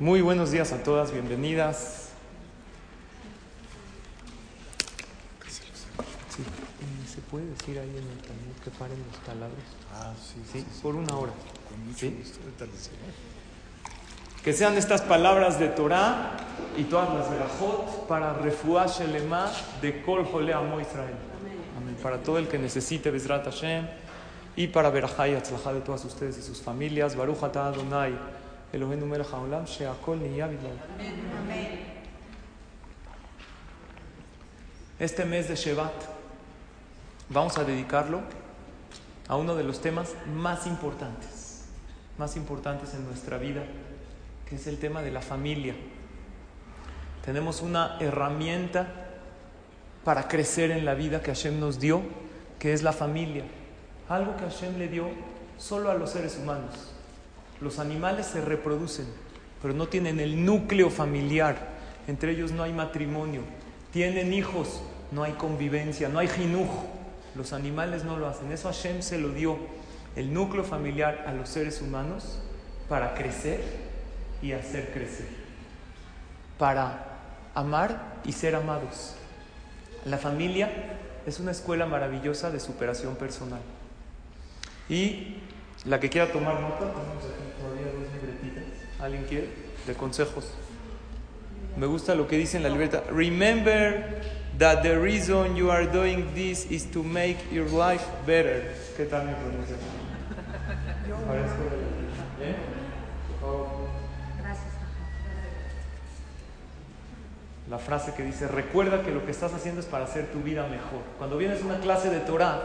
Muy buenos días a todas, bienvenidas. Sí, ¿Se puede decir ahí en el Talmud que paren los taladros? Ah, sí, Sí, sí, sí. por una hora. Con mucho ¿Sí? gusto. Que sean estas palabras de Torah y todas las verajot para refuah shelema de Kol Jole Amo Israel. Amén. Para todo el que necesite Bezrat Hashem y para verajá y atzlajá de todas ustedes y sus familias. Baruch atah Adonai Eloheinu melech haolam she'akol. Este mes de Shevat vamos a dedicarlo a uno de los temas más importantes, más importantes en nuestra vida, que es el tema de la familia. Tenemos una herramienta para crecer en la vida que Hashem nos dio, que es la familia. Algo que Hashem le dio solo a los seres humanos. Los animales se reproducen, pero no tienen el núcleo familiar. Entre ellos no hay matrimonio. Tienen hijos, no hay convivencia, no hay jinuj. Los animales no lo hacen. Eso Hashem se lo dio, el núcleo familiar a los seres humanos para crecer y hacer crecer. Para amar y ser amados. La familia es una escuela maravillosa de superación personal. Y la que quiera tomar nota, ¿Alguien quiere? De consejos. Me gusta lo que dice en la libreta. Remember that the reason you are doing this is to make your life better. ¿Qué tal mi pronunciación? ¿Eh? La frase que dice, recuerda que lo que estás haciendo es para hacer tu vida mejor. Cuando vienes a una clase de Torah,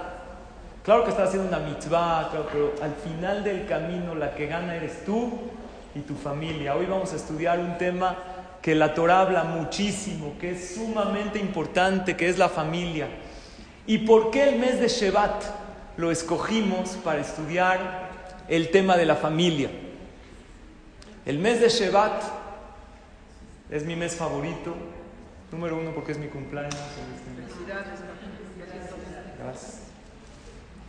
claro que estás haciendo una mitzvah, claro, pero al final del camino la que gana eres tú y tu familia. Hoy vamos a estudiar un tema que la Torah habla muchísimo, que es sumamente importante, que es la familia. ¿Y por qué el mes de Shevat lo escogimos para estudiar el tema de la familia? El mes de Shevat es mi mes favorito, número uno porque es mi cumpleaños. Gracias.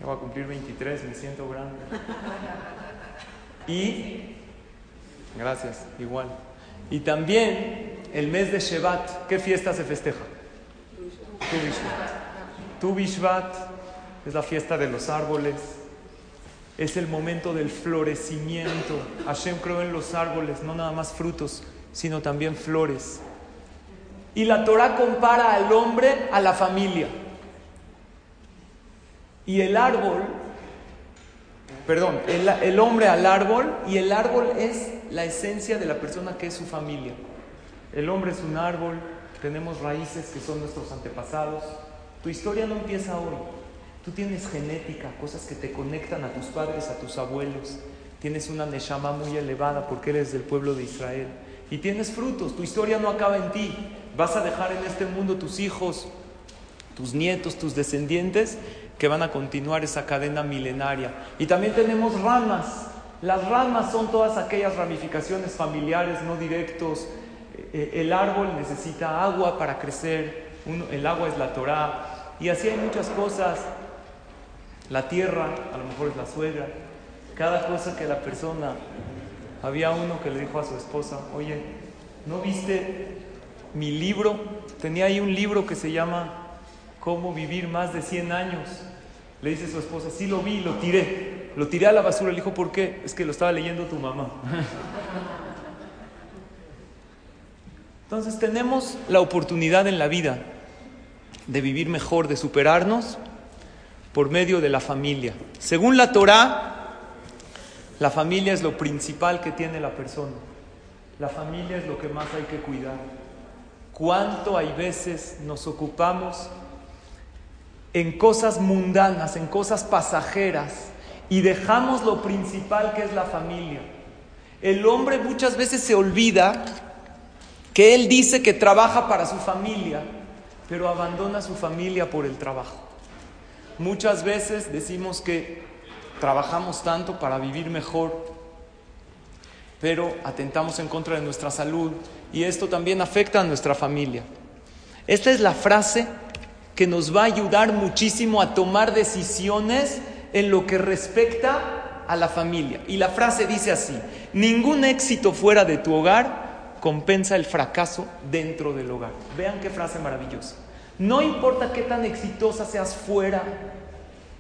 Ya voy a cumplir 23, me siento grande. Y, gracias, igual. Y también el mes de Shevat, ¿qué fiesta se festeja? Tu Bishvat. Tu Bishvat es la fiesta de los árboles, es el momento del florecimiento. Hashem creó en los árboles no nada más frutos, sino también flores. Y la Torah compara al hombre a la familia. Y el árbol, perdón, el, hombre al árbol y el árbol es la esencia de la persona que es su familia. El hombre es un árbol, tenemos raíces que son nuestros antepasados. Tu historia no empieza hoy. Tú tienes genética, cosas que te conectan a tus padres, a tus abuelos. Tienes una neshama muy elevada porque eres del pueblo de Israel. Y tienes frutos, tu historia no acaba en ti. Vas a dejar en este mundo tus hijos, tus nietos, tus descendientes, que van a continuar esa cadena milenaria. Y también tenemos ramas. Las ramas son todas aquellas ramificaciones familiares no directos. Eh, El árbol necesita agua para crecer, el agua es la Torah, y así hay muchas cosas. La tierra, a lo mejor es la suegra. Cada cosa que la persona. Había uno que le dijo a su esposa, oye, ¿no viste mi libro? Tenía ahí un libro que se llama Cómo vivir más de 100 años. Le dice su esposa, sí lo vi, lo tiré. Lo tiré a la basura. Le dijo, ¿por qué? Es que lo estaba leyendo tu mamá. Entonces tenemos la oportunidad en la vida de vivir mejor, de superarnos por medio de la familia. Según la Torá, la familia es lo principal que tiene la persona. La familia es lo que más hay que cuidar. ¿Cuánto hay veces nos ocupamos en cosas mundanas, en cosas pasajeras, y dejamos lo principal que es la familia? El hombre muchas veces se olvida que él dice que trabaja para su familia, pero abandona su familia por el trabajo. Muchas veces decimos que trabajamos tanto para vivir mejor, pero atentamos en contra de nuestra salud y esto también afecta a nuestra familia. Esta es la frase que nos va a ayudar muchísimo a tomar decisiones en lo que respecta a la familia. Y la frase dice así, ningún éxito fuera de tu hogar compensa el fracaso dentro del hogar. Vean qué frase maravillosa. No importa qué tan exitosa seas fuera,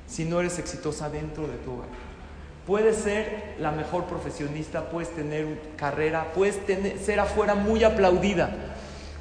si no eres exitosa dentro de tu hogar. Puedes ser la mejor profesionista, puedes tener carrera, puedes ser afuera muy aplaudida,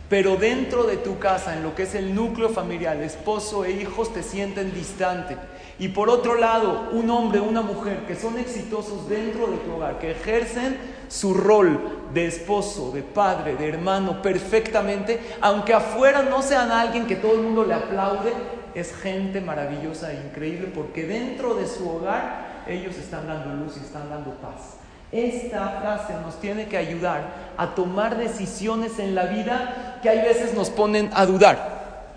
pero dentro de tu casa, en lo que es el núcleo familiar, esposo e hijos te sienten distante. Y por otro lado, un hombre, una mujer que son exitosos dentro de tu hogar, que ejercen su rol de esposo, de padre, de hermano perfectamente, aunque afuera no sean alguien que todo el mundo le aplaude, es gente maravillosa e increíble porque dentro de su hogar ellos están dando luz y están dando paz. Esta frase nos tiene que ayudar a tomar decisiones en la vida que hay veces nos ponen a dudar.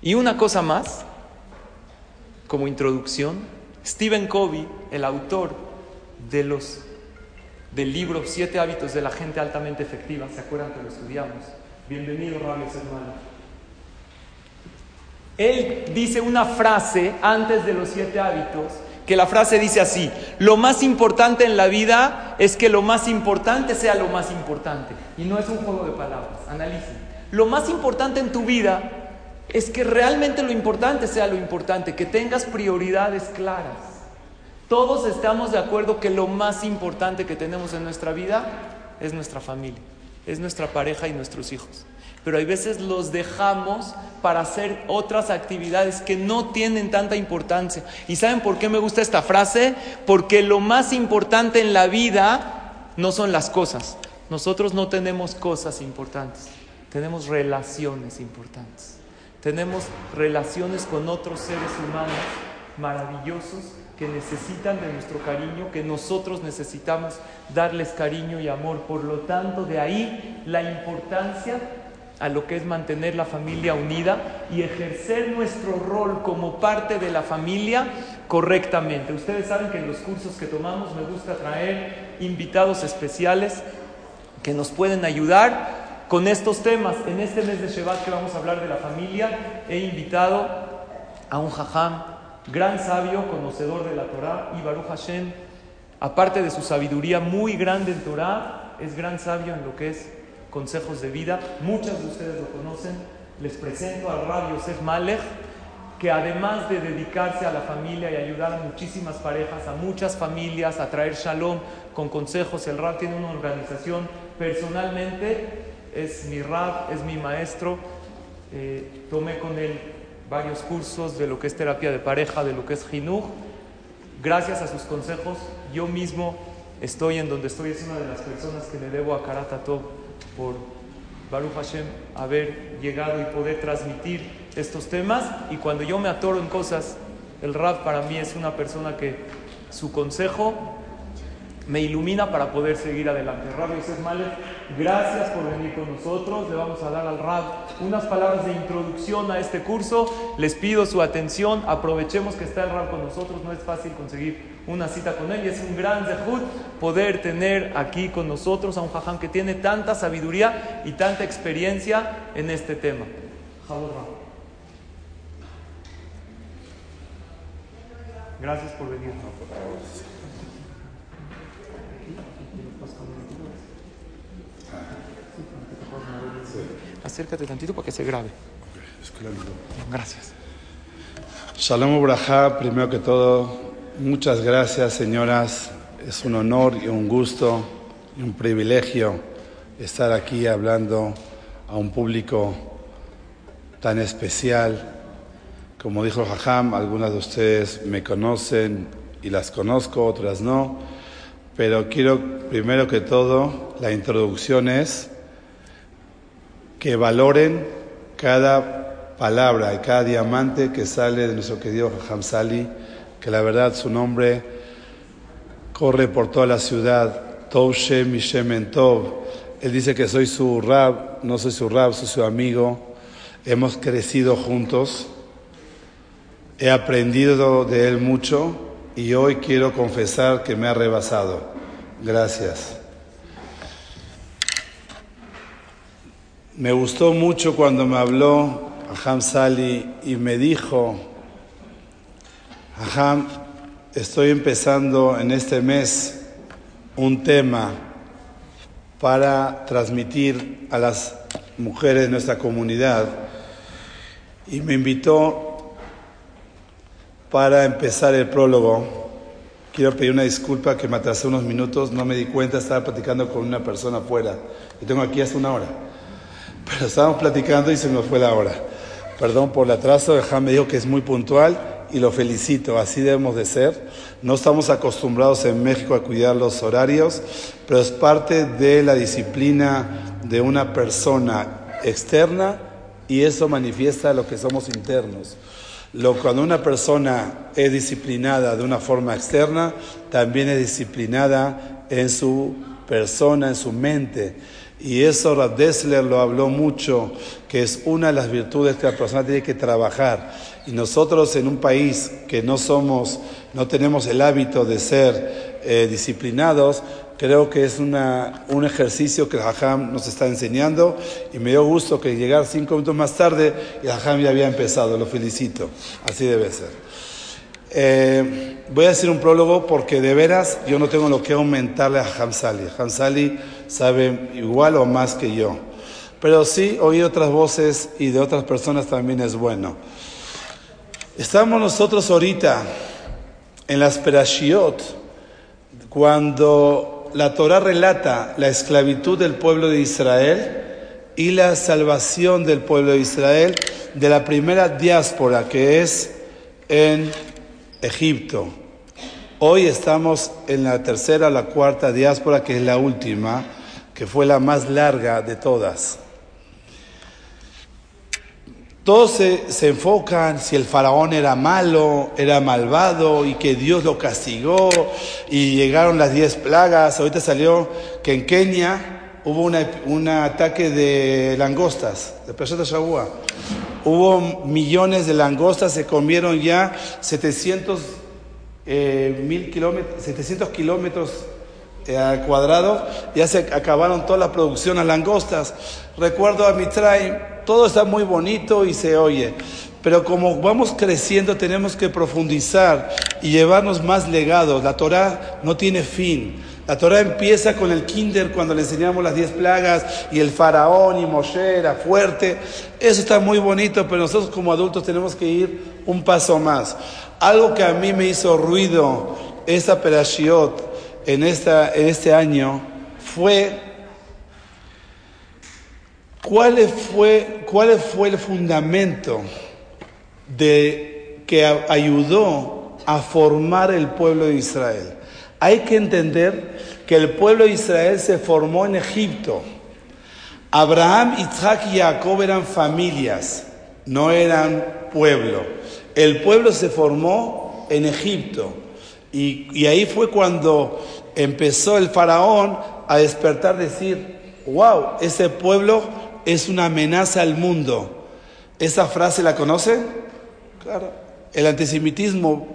Y una cosa más, como introducción, Stephen Covey, el autor de los, del libro Siete hábitos de la gente altamente efectiva, ¿se acuerdan que lo estudiamos? Bienvenido, Rames hermano. Él dice una frase antes de los siete hábitos que la frase dice así, lo más importante en la vida es que lo más importante sea lo más importante. Y no es un juego de palabras, analicen. Lo más importante en tu vida es que realmente lo importante sea lo importante, que tengas prioridades claras. Todos estamos de acuerdo que lo más importante que tenemos en nuestra vida es nuestra familia, es nuestra pareja y nuestros hijos pero hay veces los dejamos para hacer otras actividades que no tienen tanta importancia. ¿Y saben por qué me gusta esta frase? Porque lo más importante en la vida no son las cosas. Nosotros no tenemos cosas importantes, tenemos relaciones importantes. Tenemos relaciones con otros seres humanos maravillosos que necesitan de nuestro cariño, que nosotros necesitamos darles cariño y amor. Por lo tanto, de ahí la importancia a lo que es mantener la familia unida y ejercer nuestro rol como parte de la familia correctamente. Ustedes saben que en los cursos que tomamos me gusta traer invitados especiales que nos pueden ayudar con estos temas. En este mes de Shabbat que vamos a hablar de la familia, he invitado a un jajam, gran sabio, conocedor de la Torah, y Baruch Hashem, aparte de su sabiduría muy grande en Torah, es gran sabio en lo que es consejos de vida. Muchos de ustedes lo conocen. Les presento al Rabbi Yosef Malech, que además de dedicarse a la familia y ayudar a muchísimas parejas, a muchas familias, a traer shalom con consejos, el Rab tiene una organización personalmente, es mi Rab, es mi maestro. Eh, tomé con él varios cursos de lo que es terapia de pareja, de lo que es Jinuj. Gracias a sus consejos, yo mismo estoy en donde estoy, es una de las personas que le debo a Karatatov por Baruch Hashem haber llegado y poder transmitir estos temas. Y cuando yo me atoro en cosas, el Rab para mí es una persona que su consejo me ilumina para poder seguir adelante. Rab Yosef Malek, gracias por venir con nosotros. Le vamos a dar al Rab unas palabras de introducción a este curso. Les pido su atención. Aprovechemos que está el Rab con nosotros. No es fácil conseguir una cita con él y es un gran zehut poder tener aquí con nosotros a un jajam que tiene tanta sabiduría y tanta experiencia en este tema. Gracias por venir. Acércate tantito para que se grabe. Gracias. Shalom Braja, primero que todo, Muchas gracias, señoras. Es un honor y un gusto y un privilegio estar aquí hablando a un público tan especial. Como dijo Jajam, algunas de ustedes me conocen y las conozco, otras no. Pero quiero, primero que todo, la introducción es que valoren cada palabra y cada diamante que sale de nuestro querido Jajam Sali que la verdad su nombre corre por toda la ciudad. Tov Shem y Tov. Él dice que soy su rab, no soy su rab, soy su amigo. Hemos crecido juntos. He aprendido de él mucho y hoy quiero confesar que me ha rebasado. Gracias. Me gustó mucho cuando me habló Aham Sali y me dijo, Aham, estoy empezando en este mes un tema para transmitir a las mujeres de nuestra comunidad y me invitó para empezar el prólogo. Quiero pedir una disculpa que me atrasé unos minutos, no me di cuenta, estaba platicando con una persona afuera. y tengo aquí hace una hora. Pero estábamos platicando y se nos fue la hora. Perdón por el atraso, Jam me dijo que es muy puntual y lo felicito, así debemos de ser. No estamos acostumbrados en México a cuidar los horarios, pero es parte de la disciplina de una persona externa y eso manifiesta lo que somos internos. Lo, cuando una persona es disciplinada de una forma externa, también es disciplinada en su persona, en su mente. Y eso Rav Dessler lo habló mucho, que es una de las virtudes que la persona tiene que trabajar. Y nosotros en un país que no somos, no tenemos el hábito de ser eh, disciplinados, creo que es una, un ejercicio que el Hajam nos está enseñando y me dio gusto que llegar cinco minutos más tarde el Hajam ya había empezado, lo felicito, así debe ser. Eh, voy a hacer un prólogo porque de veras yo no tengo lo que aumentarle a Hamsali. Hamsali sabe igual o más que yo. Pero sí oír otras voces y de otras personas también es bueno. Estamos nosotros ahorita en las Perashiot cuando la Torah relata la esclavitud del pueblo de Israel y la salvación del pueblo de Israel de la primera diáspora que es en Egipto. Hoy estamos en la tercera la cuarta diáspora, que es la última, que fue la más larga de todas. Todos se, enfocan si el faraón era malo, era malvado y que Dios lo castigó y llegaron las diez plagas. Ahorita salió que en Kenia hubo un ataque de langostas, de Peshat Shabua. Hubo millones de langostas, se comieron ya 700 eh, mil kilómetros, 700 kilómetros eh, cuadrados, ya se acabaron toda la producción a langostas. Recuerdo a Mitraim, todo está muy bonito y se oye, pero como vamos creciendo tenemos que profundizar y llevarnos más legados. La Torah no tiene fin. La Torah empieza con el kinder cuando le enseñamos las diez plagas y el faraón y Moshe era fuerte. Eso está muy bonito, pero nosotros como adultos tenemos que ir un paso más. Algo que a mí me hizo ruido esta perashiot en, esta, en este año fue cuál fue, cuál fue el fundamento de que ayudó a formar el pueblo de Israel. Hay que entender que el pueblo de Israel se formó en Egipto. Abraham, Isaac y Jacob eran familias, no eran pueblo. El pueblo se formó en Egipto. Y, ahí fue cuando empezó el faraón a despertar, decir, wow, ese pueblo es una amenaza al mundo. ¿Esa frase la conocen? Claro. El antisemitismo,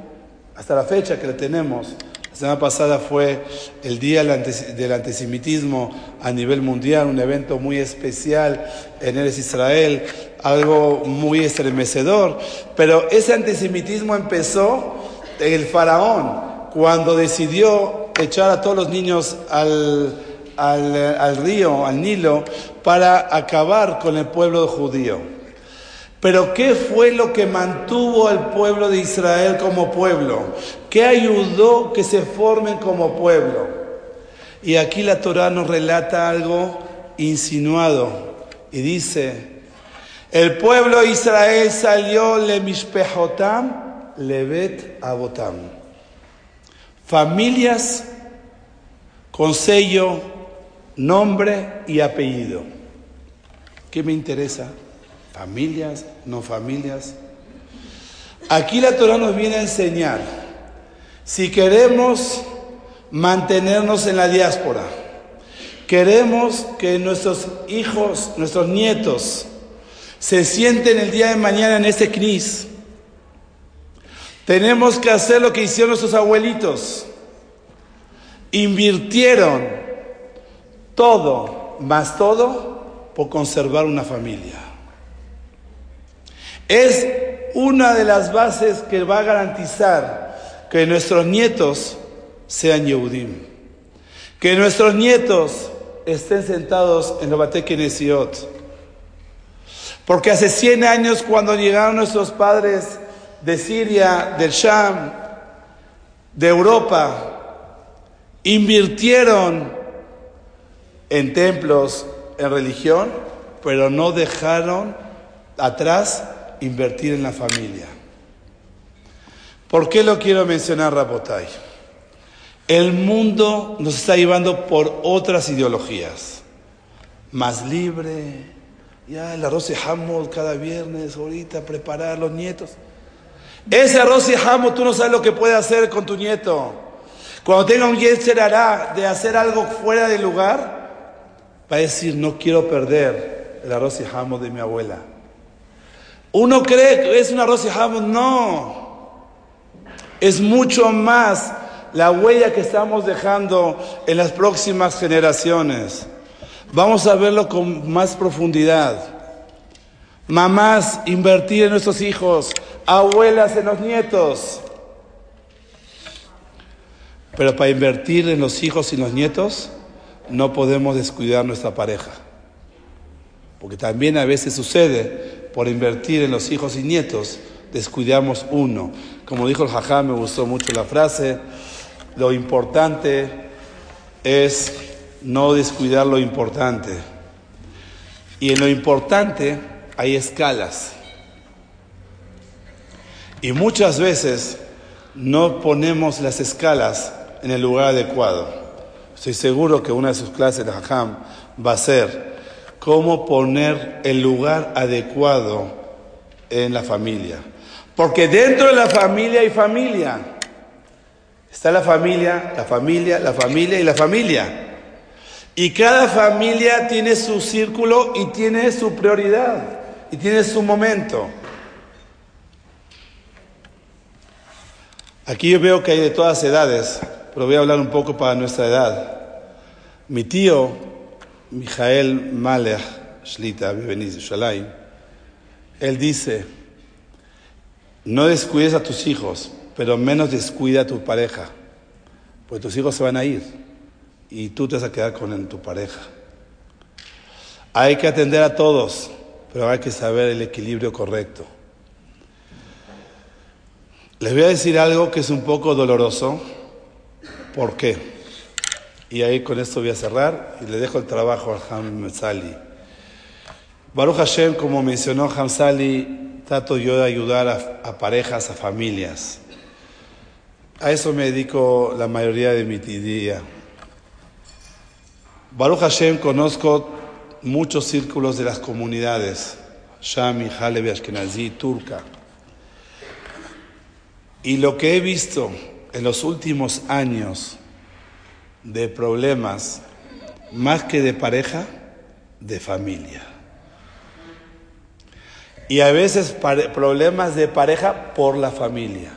hasta la fecha que la tenemos, la semana pasada fue el Día del Antisemitismo a nivel mundial, un evento muy especial en Eres Israel, algo muy estremecedor. Pero ese antisemitismo empezó en el faraón, cuando decidió echar a todos los niños al, al, al río, al Nilo, para acabar con el pueblo judío. Pero ¿qué fue lo que mantuvo al pueblo de Israel como pueblo? ¿Qué ayudó que se formen como pueblo? Y aquí la Torah nos relata algo insinuado y dice, el pueblo de Israel salió le mishpehotam levet abotam. Familias con sello, nombre y apellido. ¿Qué me interesa? familias, no familias. Aquí la Torah nos viene a enseñar, si queremos mantenernos en la diáspora. Queremos que nuestros hijos, nuestros nietos, se sienten el día de mañana en este CNIS. Tenemos que hacer lo que hicieron nuestros abuelitos. Invirtieron todo, más todo, por conservar una familia. Es una de las bases que va a garantizar que nuestros nietos sean Yehudim. Que nuestros nietos estén sentados en los Batekenesiot. Porque hace 100 años cuando llegaron nuestros padres de Siria, del Sham, de Europa, invirtieron en templos, en religión, pero no dejaron atrás invertir en la familia. ¿Por qué lo quiero mencionar, Rapotay? El mundo nos está llevando por otras ideologías. Más libre, ya el arroz y jamón cada viernes, ahorita preparar los nietos. Ese arroz y jamón tú no sabes lo que puede hacer con tu nieto. Cuando tenga un yetzer hará de hacer algo fuera de lugar, va a decir, no quiero perder el arroz y jamón de mi abuela. Uno cree que es un arroz y jamón, no. Es mucho más la huella que estamos dejando en las próximas generaciones. Vamos a verlo con más profundidad. Mamás, invertir en nuestros hijos. Abuelas, en los nietos. Pero para invertir en los hijos y los nietos, no podemos descuidar nuestra pareja. Porque también a veces sucede, por invertir en los hijos y nietos, descuidamos uno. Como dijo el jajá, me gustó mucho la frase, lo importante es no descuidar lo importante. Y en lo importante hay escalas. Y muchas veces no ponemos las escalas en el lugar adecuado. Estoy seguro que una de sus clases de Hajam va a ser cómo poner el lugar adecuado en la familia. Porque dentro de la familia hay familia. Está la familia, la familia, la familia y la familia. Y cada familia tiene su círculo y tiene su prioridad y tiene su momento. Aquí yo veo que hay de todas edades, pero voy a hablar un poco para nuestra edad. Mi tío, Mijael Malech Shlita, Beniz Shalai, él dice, no descuides a tus hijos, pero menos descuida a tu pareja, porque tus hijos se van a ir y tú te vas a quedar con tu pareja. Hay que atender a todos, pero hay que saber el equilibrio correcto. Les voy a decir algo que es un poco doloroso. ¿Por qué? Y ahí con esto voy a cerrar y le dejo el trabajo a Ham Sali. Baruch Hashem, como mencionó Ham Sali, trato yo de ayudar a, a, parejas, a familias. A eso me dedico la mayoría de mi día. Baruch Hashem, conozco muchos círculos de las comunidades, Shami, Halevi, Ashkenazi, Turca. Y lo que he visto en los últimos años de problemas, más que de pareja, de familia. Y a veces problemas de pareja por la familia.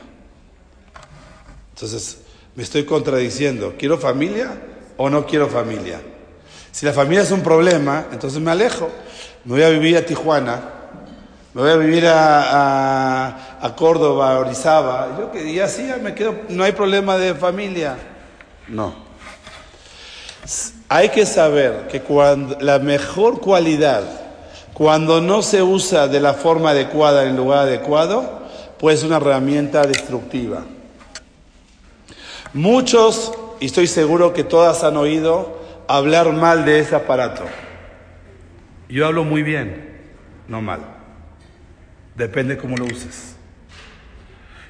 Entonces, me estoy contradiciendo. ¿Quiero familia o no quiero familia? Si la familia es un problema, entonces me alejo. Me voy a vivir a Tijuana, me voy a vivir a, a, a Córdoba, a Orizaba. Yo que ya sí, me quedo, no hay problema de familia. No. Hay que saber que cuando, la mejor cualidad, cuando no se usa de la forma adecuada en lugar adecuado, pues es una herramienta destructiva. Muchos, y estoy seguro que todas han oído, hablar mal de ese aparato. Yo hablo muy bien, no mal. Depende cómo lo uses.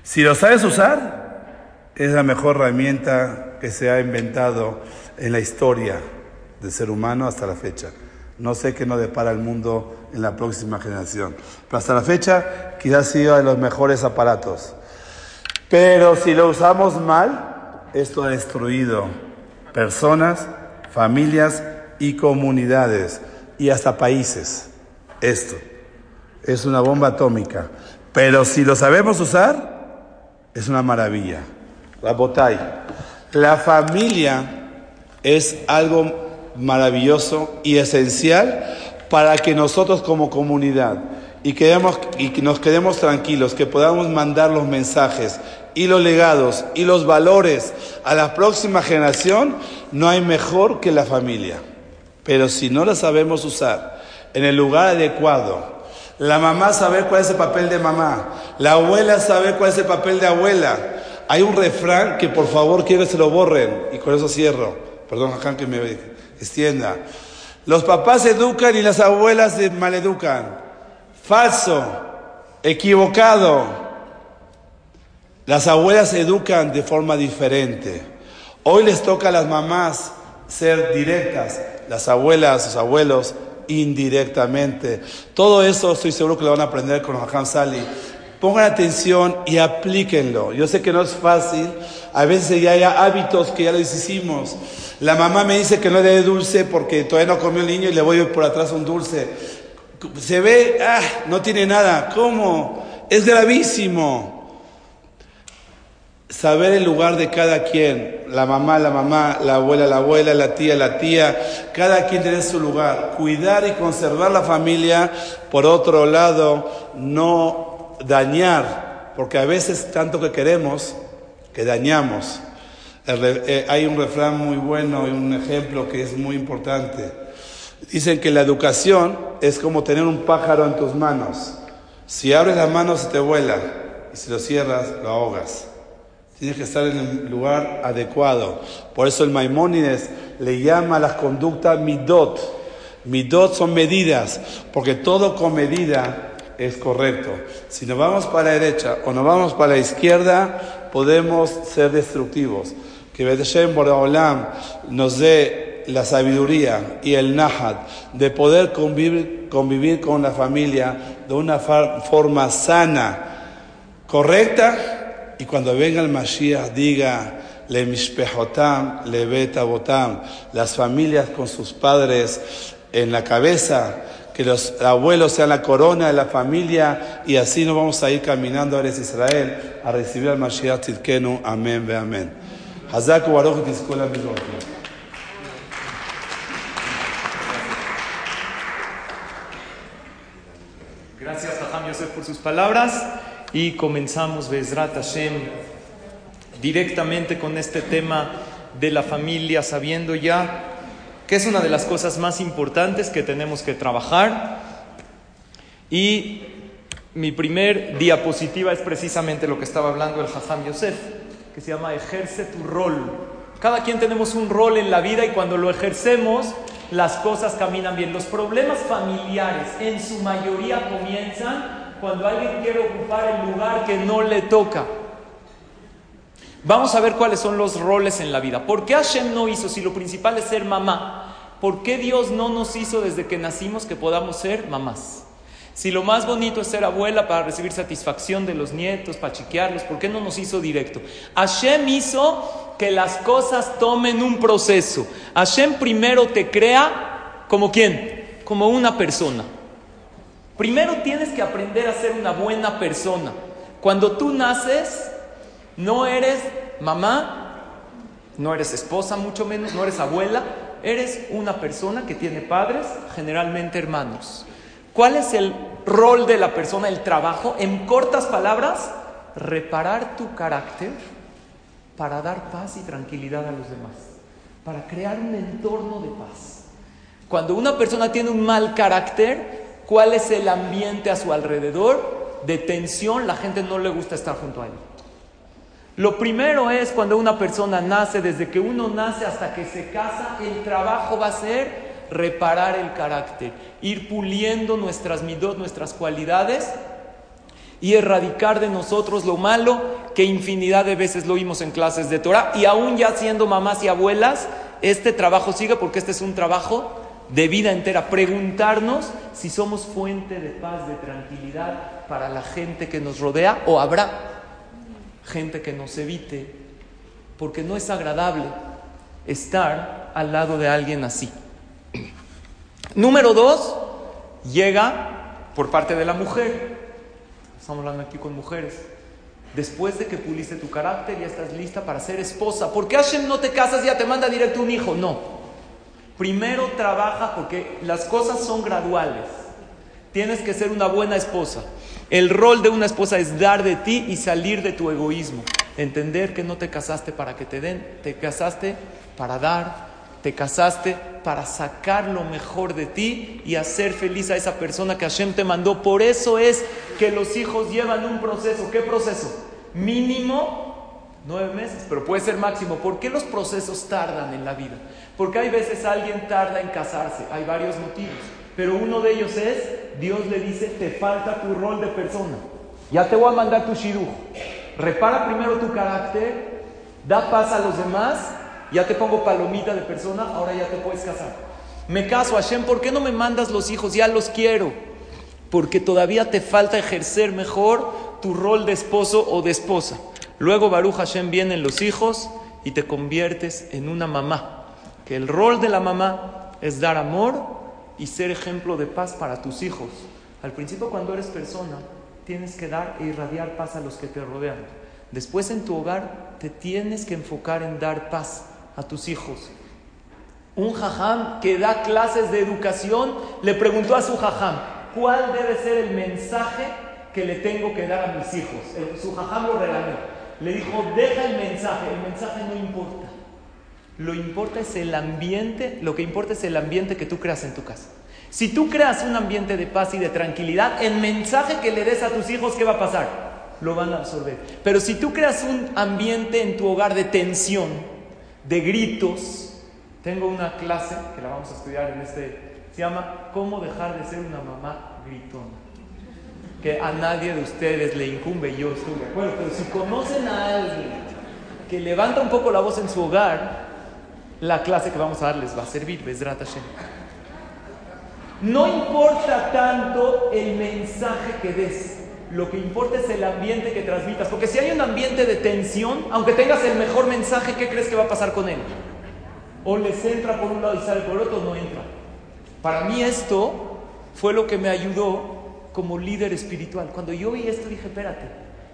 Si lo sabes usar, es la mejor herramienta que se ha inventado en la historia del ser humano hasta la fecha. No sé qué nos depara el mundo en la próxima generación. Pero hasta la fecha quizás ha sido de los mejores aparatos. Pero si lo usamos mal, esto ha destruido personas, familias y comunidades y hasta países. Esto es una bomba atómica. Pero si lo sabemos usar, es una maravilla. La botay. La familia es algo maravilloso y esencial para que nosotros como comunidad y, quedemos, y nos quedemos tranquilos, que podamos mandar los mensajes y los legados y los valores a la próxima generación, no hay mejor que la familia. Pero si no la sabemos usar en el lugar adecuado, la mamá sabe cuál es el papel de mamá, la abuela sabe cuál es el papel de abuela. Hay un refrán que por favor quiero que se lo borren y con eso cierro. Perdón, Jaján, que me extienda. Los papás educan y las abuelas se maleducan. Falso, equivocado. Las abuelas educan de forma diferente. Hoy les toca a las mamás ser directas, las abuelas, los abuelos indirectamente. Todo eso estoy seguro que lo van a aprender con Hakam Sali. Pongan atención y aplíquenlo. Yo sé que no es fácil, a veces ya hay hábitos que ya les hicimos. La mamá me dice que no le dé dulce porque todavía no comió el niño y le voy por atrás un dulce. Se ve, ah, no tiene nada. ¿Cómo? Es gravísimo saber el lugar de cada quien, la mamá, la mamá, la abuela, la abuela, la tía, la tía, cada quien tiene su lugar, cuidar y conservar la familia, por otro lado, no dañar, porque a veces tanto que queremos, que dañamos. Eh, hay un refrán muy bueno y un ejemplo que es muy importante. Dicen que la educación es como tener un pájaro en tus manos. Si abres las manos se te vuela y si lo cierras lo ahogas. Tienes que estar en el lugar adecuado. Por eso el Maimónides le llama a las conductas midot. Midot son medidas, porque todo con medida es correcto. Si nos vamos para la derecha o nos vamos para la izquierda, podemos ser destructivos. Que Bedeshem Boreolam nos dé la sabiduría y el nahat de poder convivir, convivir con la familia de una forma sana, correcta y cuando venga el Mashiach diga, le mishpehotam, le betabotam, las familias con sus padres en la cabeza, que los abuelos sean la corona de la familia y así nos vamos a ir caminando a Israel a recibir al Mashiach Tzidkenu. Amén, ve amén. Hazaku Baruch Gracias, Jajam Yosef, por sus palabras y comenzamos Bezrat Hashem directamente con este tema de la familia, sabiendo ya que es una de las cosas más importantes que tenemos que trabajar. Y mi primer diapositiva es precisamente lo que estaba hablando el Hajam Yosef, que se llama Ejerce tu rol. Cada quien tenemos un rol en la vida y cuando lo ejercemos, las cosas caminan bien. Los problemas familiares en su mayoría comienzan cuando alguien quiere ocupar el lugar que no le toca. Vamos a ver cuáles son los roles en la vida. ¿Por qué Hashem no hizo si lo principal es ser mamá? ¿Por qué Dios no nos hizo desde que nacimos que podamos ser mamás? Si lo más bonito es ser abuela para recibir satisfacción de los nietos, para chiquearlos, ¿por qué no nos hizo directo? Hashem hizo que las cosas tomen un proceso. Hashem primero te crea como quién? Como una persona. Primero tienes que aprender a ser una buena persona. Cuando tú naces, no eres mamá, no eres esposa, mucho menos, no eres abuela, eres una persona que tiene padres, generalmente hermanos. ¿Cuál es el rol de la persona, el trabajo? En cortas palabras, reparar tu carácter para dar paz y tranquilidad a los demás, para crear un entorno de paz. Cuando una persona tiene un mal carácter, cuál es el ambiente a su alrededor de tensión, la gente no le gusta estar junto a él. Lo primero es cuando una persona nace, desde que uno nace hasta que se casa, el trabajo va a ser reparar el carácter, ir puliendo nuestras midot, nuestras cualidades y erradicar de nosotros lo malo que infinidad de veces lo vimos en clases de Torah y aún ya siendo mamás y abuelas, este trabajo sigue porque este es un trabajo de vida entera, preguntarnos si somos fuente de paz, de tranquilidad para la gente que nos rodea o habrá gente que nos evite porque no es agradable estar al lado de alguien así. Número dos, llega por parte de la mujer. Estamos hablando aquí con mujeres. Después de que puliste tu carácter, ya estás lista para ser esposa. ¿Por qué Hashem no te casas y ya te manda directo un hijo? No. Primero trabaja porque las cosas son graduales. Tienes que ser una buena esposa. El rol de una esposa es dar de ti y salir de tu egoísmo. Entender que no te casaste para que te den, te casaste para dar, te casaste para sacar lo mejor de ti y hacer feliz a esa persona que Hashem te mandó. Por eso es que los hijos llevan un proceso. ¿Qué proceso? Mínimo nueve meses, pero puede ser máximo. ¿Por qué los procesos tardan en la vida? Porque hay veces alguien tarda en casarse. Hay varios motivos. Pero uno de ellos es, Dios le dice, te falta tu rol de persona. Ya te voy a mandar tu shiruj. Repara primero tu carácter, da paz a los demás, ya te pongo palomita de persona, ahora ya te puedes casar. Me caso, Hashem, ¿por qué no me mandas los hijos? Ya los quiero. Porque todavía te falta ejercer mejor tu rol de esposo o de esposa. Luego Baruch Hashem vienen los hijos y te conviertes en una mamá. Que el rol de la mamá es dar amor y ser ejemplo de paz para tus hijos. Al principio cuando eres persona, tienes que dar e irradiar paz a los que te rodean. Después en tu hogar te tienes que enfocar en dar paz a tus hijos. Un jajam que da clases de educación le preguntó a su jajam, ¿cuál debe ser el mensaje que le tengo que dar a mis hijos? su jajam lo regaló. Le dijo, deja el mensaje, el mensaje no importa. Lo importa es el ambiente, lo que importa es el ambiente que tú creas en tu casa. Si tú creas un ambiente de paz y de tranquilidad, el mensaje que le des a tus hijos, ¿qué va a pasar? Lo van a absorber. Pero si tú creas un ambiente en tu hogar de tensión, de gritos, tengo una clase que la vamos a estudiar en este, se llama ¿Cómo dejar de ser una mamá gritona? Que a nadie de ustedes le incumbe, yo estoy de acuerdo, pero si conocen a alguien que levanta un poco la voz en su hogar, la clase que vamos a dar les va a servir, Besrat Hashem. No importa tanto el mensaje que des, lo que importa es el ambiente que transmitas, porque si hay un ambiente de tensión, aunque tengas el mejor mensaje, ¿qué crees que va a pasar con él? O les entra por un lado y sale por otro, no entra. Para mí esto fue lo que me ayudó como líder espiritual. Cuando yo vi esto dije, espérate,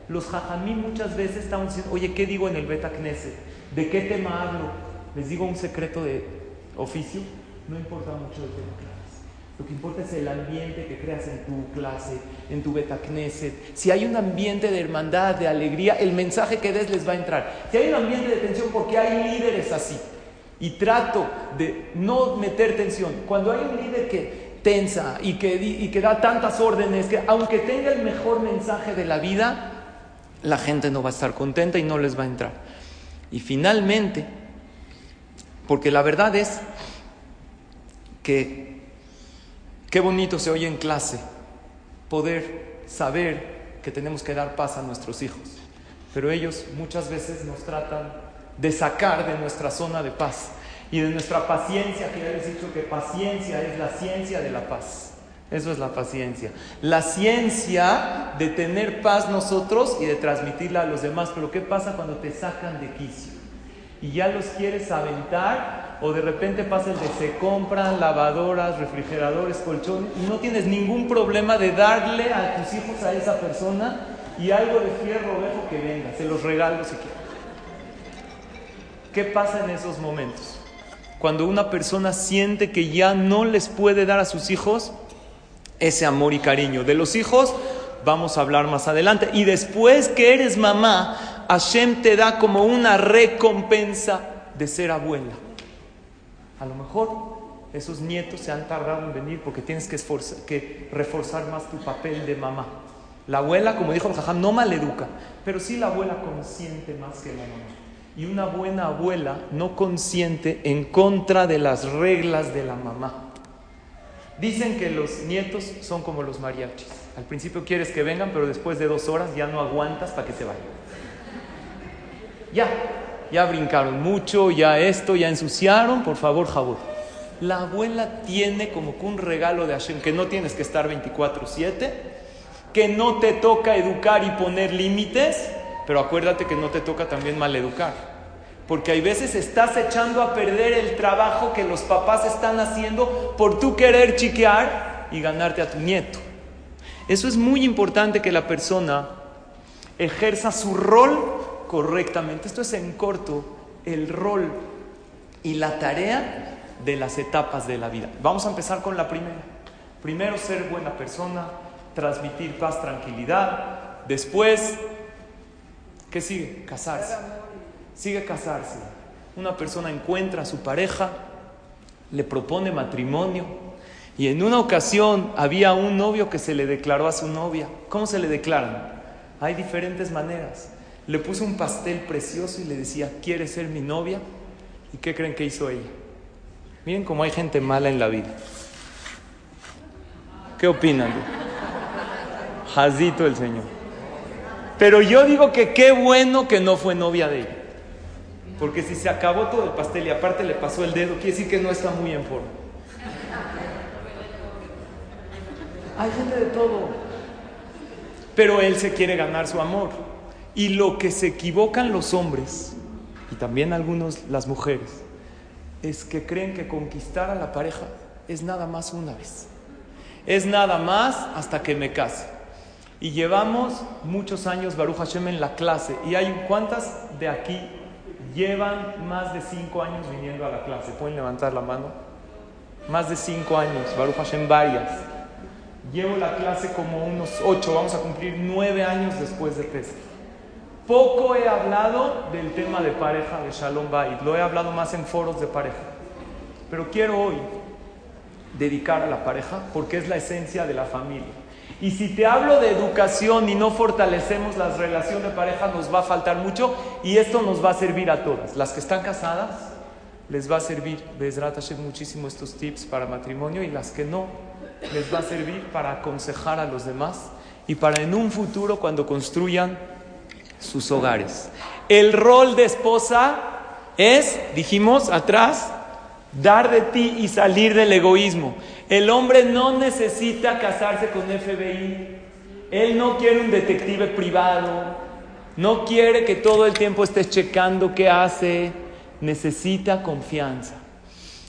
los jajamí muchas veces estaban diciendo, oye, ¿qué digo en el Beta Knesset? ¿De qué tema hablo? Les digo un secreto de oficio, no importa mucho el tema clase. Lo que importa es el ambiente que creas en tu clase, en tu betacneset. Si hay un ambiente de hermandad, de alegría, el mensaje que des les va a entrar. Si hay un ambiente de tensión, porque hay líderes así. Y trato de no meter tensión. Cuando hay un líder que tensa y que, y que da tantas órdenes, que aunque tenga el mejor mensaje de la vida, la gente no va a estar contenta y no les va a entrar. Y finalmente, porque la verdad es que qué bonito se oye en clase poder saber que tenemos que dar paz a nuestros hijos. Pero ellos muchas veces nos tratan de sacar de nuestra zona de paz y de nuestra paciencia, que ya les he dicho que paciencia es la ciencia de la paz. Eso es la paciencia. La ciencia de tener paz nosotros y de transmitirla a los demás. Pero ¿qué pasa cuando te sacan de quicio? Y ya los quieres aventar o de repente pasa el de se compran lavadoras, refrigeradores, colchones y no tienes ningún problema de darle a tus hijos a esa persona y algo de fierro viejo que venga, se los regalo si quieres. ¿Qué pasa en esos momentos? Cuando una persona siente que ya no les puede dar a sus hijos ese amor y cariño. De los hijos vamos a hablar más adelante. Y después que eres mamá, Hashem te da como una recompensa de ser abuela. A lo mejor esos nietos se han tardado en venir porque tienes que, que reforzar más tu papel de mamá. La abuela, como dijo el jajam, no maleduca, pero sí la abuela consiente más que la mamá. Y una buena abuela no consiente en contra de las reglas de la mamá. Dicen que los nietos son como los mariachis. Al principio quieres que vengan, pero después de dos horas ya no aguantas para que se vayan. Ya, ya brincaron mucho, ya esto, ya ensuciaron, por favor, jabón. La abuela tiene como que un regalo de Hashem, que no tienes que estar 24/7, que no te toca educar y poner límites, pero acuérdate que no te toca también maleducar. Porque hay veces estás echando a perder el trabajo que los papás están haciendo por tú querer chiquear y ganarte a tu nieto. Eso es muy importante que la persona ejerza su rol correctamente. Esto es en corto el rol y la tarea de las etapas de la vida. Vamos a empezar con la primera. Primero ser buena persona, transmitir paz, tranquilidad. Después, ¿qué sigue? Casarse. Sigue casarse. Una persona encuentra a su pareja, le propone matrimonio. Y en una ocasión había un novio que se le declaró a su novia. ¿Cómo se le declaran? Hay diferentes maneras. Le puso un pastel precioso y le decía, ¿quieres ser mi novia? ¿Y qué creen que hizo ella? Miren cómo hay gente mala en la vida. ¿Qué opinan? Jazito el Señor. Pero yo digo que qué bueno que no fue novia de ella. Porque si se acabó todo el pastel y aparte le pasó el dedo, quiere decir que no está muy en forma. Hay gente de todo. Pero él se quiere ganar su amor. Y lo que se equivocan los hombres, y también algunos las mujeres, es que creen que conquistar a la pareja es nada más una vez. Es nada más hasta que me case. Y llevamos muchos años Baruch Hashem en la clase. Y hay cuántas de aquí llevan más de cinco años viniendo a la clase. ¿Pueden levantar la mano? Más de cinco años, Baruch Hashem varias. Llevo la clase como unos ocho, vamos a cumplir nueve años después de Pesach. Poco he hablado del tema de pareja de Shalom Bait, lo he hablado más en foros de pareja. Pero quiero hoy dedicar a la pareja porque es la esencia de la familia. Y si te hablo de educación y no fortalecemos la relación de pareja, nos va a faltar mucho y esto nos va a servir a todas. Las que están casadas, les va a servir, Bezrat Hashem, muchísimo estos tips para matrimonio y las que no, les va a servir para aconsejar a los demás y para en un futuro cuando construyan sus hogares. El rol de esposa es, dijimos atrás, dar de ti y salir del egoísmo. El hombre no necesita casarse con FBI. Él no quiere un detective privado. No quiere que todo el tiempo estés checando qué hace. Necesita confianza.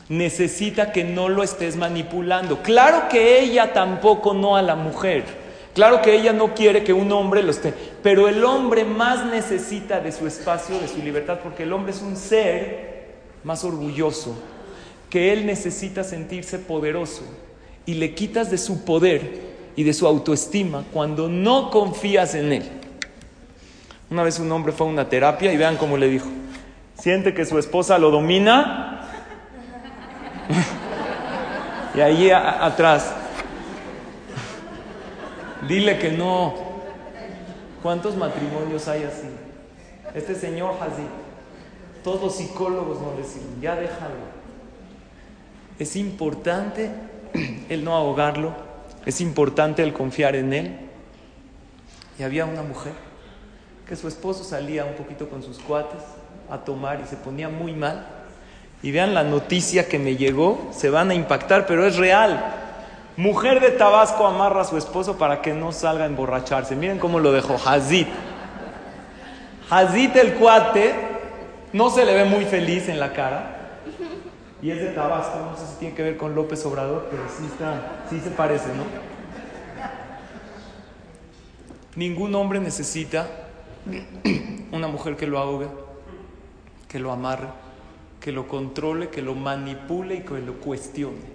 Necesita que no lo estés manipulando. Claro que ella tampoco no a la mujer. Claro que ella no quiere que un hombre lo esté, pero el hombre más necesita de su espacio, de su libertad, porque el hombre es un ser más orgulloso, que él necesita sentirse poderoso y le quitas de su poder y de su autoestima cuando no confías en él. Una vez un hombre fue a una terapia y vean cómo le dijo, siente que su esposa lo domina y ahí atrás, Dile que no. ¿Cuántos matrimonios hay así? Este señor así. Todos los psicólogos no le sirven. Ya déjalo. Es importante el no ahogarlo. Es importante el confiar en él. Y había una mujer que su esposo salía un poquito con sus cuates a tomar y se ponía muy mal. Y vean la noticia que me llegó, se van a impactar, pero es real. Mujer de Tabasco amarra a su esposo para que no salga a emborracharse. Miren cómo lo dejó Hazid. Hazid el cuate no se le ve muy feliz en la cara. Y es de Tabasco, no sé si tiene que ver con López Obrador, pero sí, está, sí se parece, ¿no? Ningún hombre necesita una mujer que lo ahogue, que lo amarre, que lo controle, que lo manipule y que lo cuestione.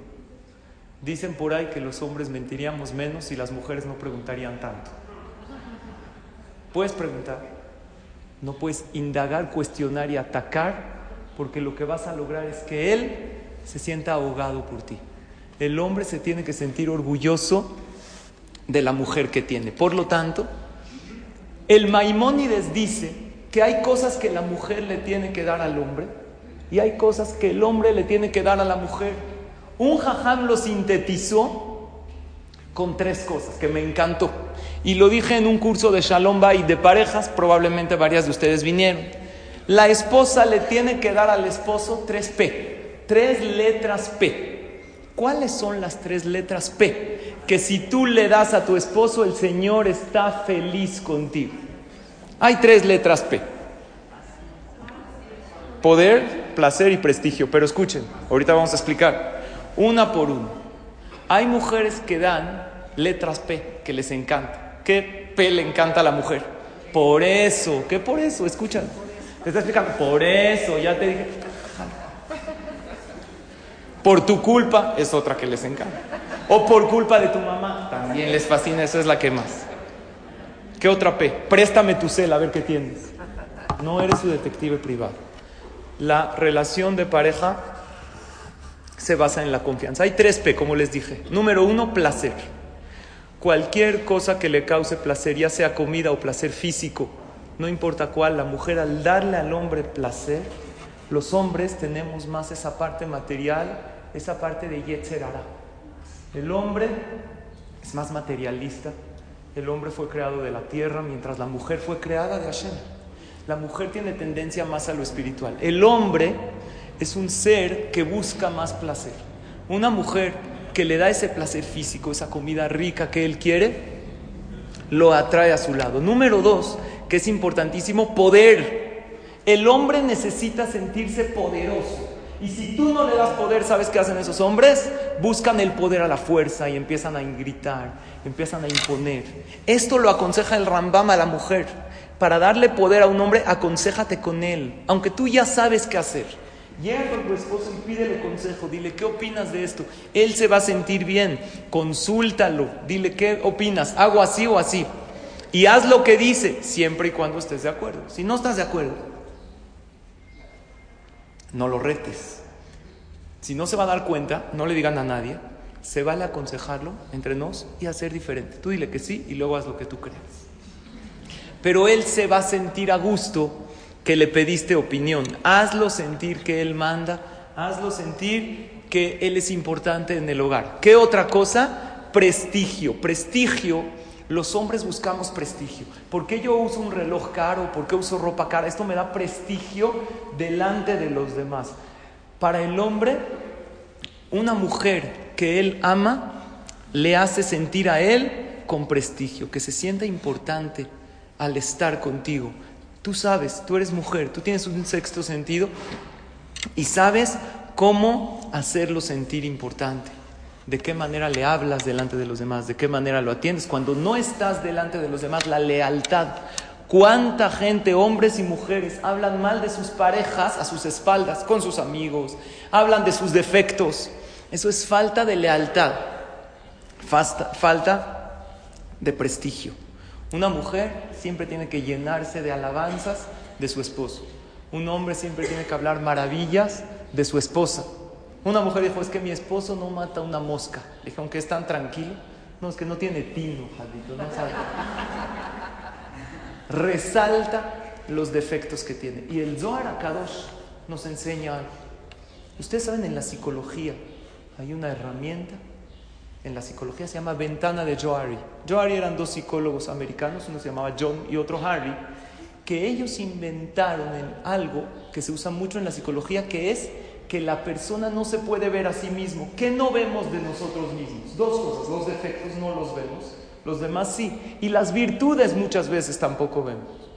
Dicen por ahí que los hombres mentiríamos menos y las mujeres no preguntarían tanto. Puedes preguntar, no puedes indagar, cuestionar y atacar, porque lo que vas a lograr es que él se sienta ahogado por ti. El hombre se tiene que sentir orgulloso de la mujer que tiene. Por lo tanto, el Maimónides dice que hay cosas que la mujer le tiene que dar al hombre y hay cosas que el hombre le tiene que dar a la mujer. Un jajam lo sintetizó con tres cosas que me encantó. Y lo dije en un curso de Shalom Bay de parejas, probablemente varias de ustedes vinieron. La esposa le tiene que dar al esposo tres P, tres letras P. ¿Cuáles son las tres letras P? Que si tú le das a tu esposo, el Señor está feliz contigo. Hay tres letras P. Poder, placer y prestigio. Pero escuchen, ahorita vamos a explicar. Una por uno. Hay mujeres que dan letras P, que les encanta. ¿Qué P le encanta a la mujer? Por eso, ¿qué por eso? Escucha. Te está explicando. Por eso, ya te dije. Por tu culpa es otra que les encanta. O por culpa de tu mamá, también les fascina, esa es la que más. ¿Qué otra P? Préstame tu cel a ver qué tienes. No eres su detective privado. La relación de pareja se basa en la confianza. Hay tres P, como les dije. Número uno, placer. Cualquier cosa que le cause placer, ya sea comida o placer físico, no importa cuál, la mujer al darle al hombre placer, los hombres tenemos más esa parte material, esa parte de Yetzerara. El hombre es más materialista. El hombre fue creado de la tierra, mientras la mujer fue creada de Hashem. La mujer tiene tendencia más a lo espiritual. El hombre es un ser que busca más placer. Una mujer que le da ese placer físico, esa comida rica que él quiere, lo atrae a su lado. Número dos, que es importantísimo, poder. El hombre necesita sentirse poderoso. Y si tú no le das poder, ¿sabes qué hacen esos hombres? Buscan el poder a la fuerza y empiezan a gritar, empiezan a imponer. Esto lo aconseja el Rambam a la mujer. Para darle poder a un hombre, aconsejate con él, aunque tú ya sabes qué hacer. Llega con tu esposo y pídele consejo, dile qué opinas de esto. Él se va a sentir bien, consúltalo, dile qué opinas, hago así o así. Y haz lo que dice, siempre y cuando estés de acuerdo. Si no estás de acuerdo, no lo retes. Si no se va a dar cuenta, no le digan a nadie, se vale aconsejarlo entre nos y hacer diferente. Tú dile que sí y luego haz lo que tú creas. Pero él se va a sentir a gusto que le pediste opinión. Hazlo sentir que él manda, hazlo sentir que él es importante en el hogar. ¿Qué otra cosa? Prestigio. Prestigio los hombres buscamos prestigio. ¿Por qué yo uso un reloj caro? ¿Por qué uso ropa cara? Esto me da prestigio delante de los demás. Para el hombre, una mujer que él ama le hace sentir a él con prestigio, que se sienta importante al estar contigo. Tú sabes, tú eres mujer, tú tienes un sexto sentido y sabes cómo hacerlo sentir importante de qué manera le hablas delante de los demás, de qué manera lo atiendes. Cuando no estás delante de los demás, la lealtad. ¿Cuánta gente, hombres y mujeres, hablan mal de sus parejas a sus espaldas, con sus amigos? Hablan de sus defectos. Eso es falta de lealtad, falta de prestigio. Una mujer siempre tiene que llenarse de alabanzas de su esposo. Un hombre siempre tiene que hablar maravillas de su esposa. Una mujer dijo, es que mi esposo no mata una mosca. Le dije, aunque es tan tranquilo, no, es que no tiene tino, sabe. Resalta los defectos que tiene. Y el Zohar Akadosh nos enseña Ustedes saben, en la psicología hay una herramienta, en la psicología se llama ventana de Johari. Johari eran dos psicólogos americanos, uno se llamaba John y otro Harry, que ellos inventaron algo que se usa mucho en la psicología, que es que la persona no se puede ver a sí mismo. ¿Qué no vemos de nosotros mismos? Dos cosas, los defectos no los vemos, los demás sí, y las virtudes muchas veces tampoco vemos.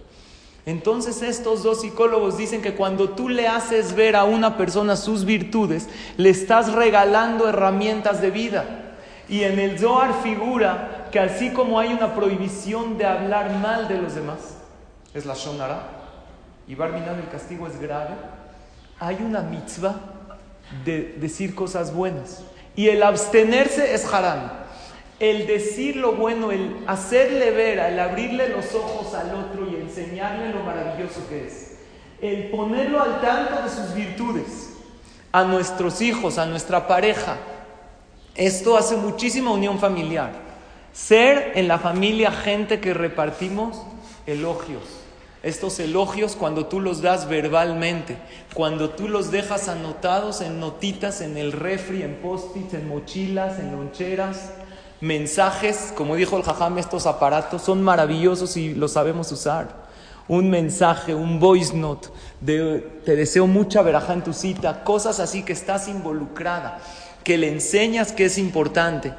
Entonces estos dos psicólogos dicen que cuando tú le haces ver a una persona sus virtudes, le estás regalando herramientas de vida. Y en el Zohar figura que así como hay una prohibición de hablar mal de los demás, es la Shonara, y Barminan el castigo es grave, hay una mitzvah de decir cosas buenas. Y el abstenerse es haram. El decir lo bueno, el hacerle ver, el abrirle los ojos al otro y enseñarle lo maravilloso que es. El ponerlo al tanto de sus virtudes. A nuestros hijos, a nuestra pareja. Esto hace muchísima unión familiar. Ser en la familia gente que repartimos elogios estos elogios cuando tú los das verbalmente, cuando tú los dejas anotados en notitas, en el refri, en post-its, en mochilas, en loncheras, mensajes, como dijo el jajam, estos aparatos son maravillosos y los sabemos usar. Un mensaje, un voice note, te deseo mucha veraja en tu cita, cosas así que estás involucrada, que le enseñas que es importante,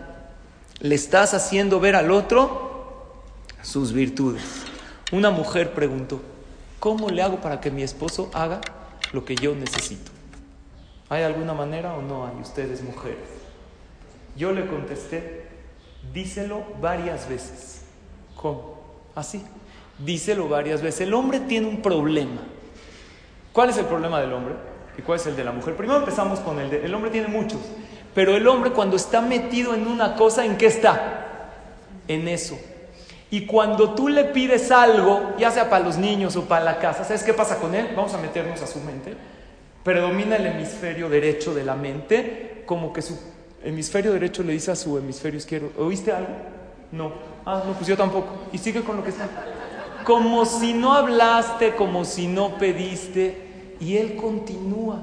le estás haciendo ver al otro sus virtudes. Una mujer preguntó, ¿cómo le hago para que mi esposo haga lo que yo necesito. ¿Hay alguna manera o no hay ustedes mujeres? Yo le contesté, díselo varias veces. ¿Cómo? Así. Díselo varias veces. El hombre tiene un problema. ¿Cuál es el problema del hombre? ¿Y cuál es el de la mujer? Primero empezamos con el de... El hombre tiene muchos. Pero el hombre cuando está metido en una cosa, ¿en qué está? En eso. Y cuando tú le pides algo, ya sea para los niños o para la casa, ¿sabes qué pasa con él? Vamos a meternos a su mente. Predomina el hemisferio derecho de la mente, como que su hemisferio derecho le dice a su hemisferio izquierdo, ¿oíste algo? No. Ah, no, pues yo tampoco. Y sigue con lo que está. Como si no hablaste, como si no pediste, y él continúa.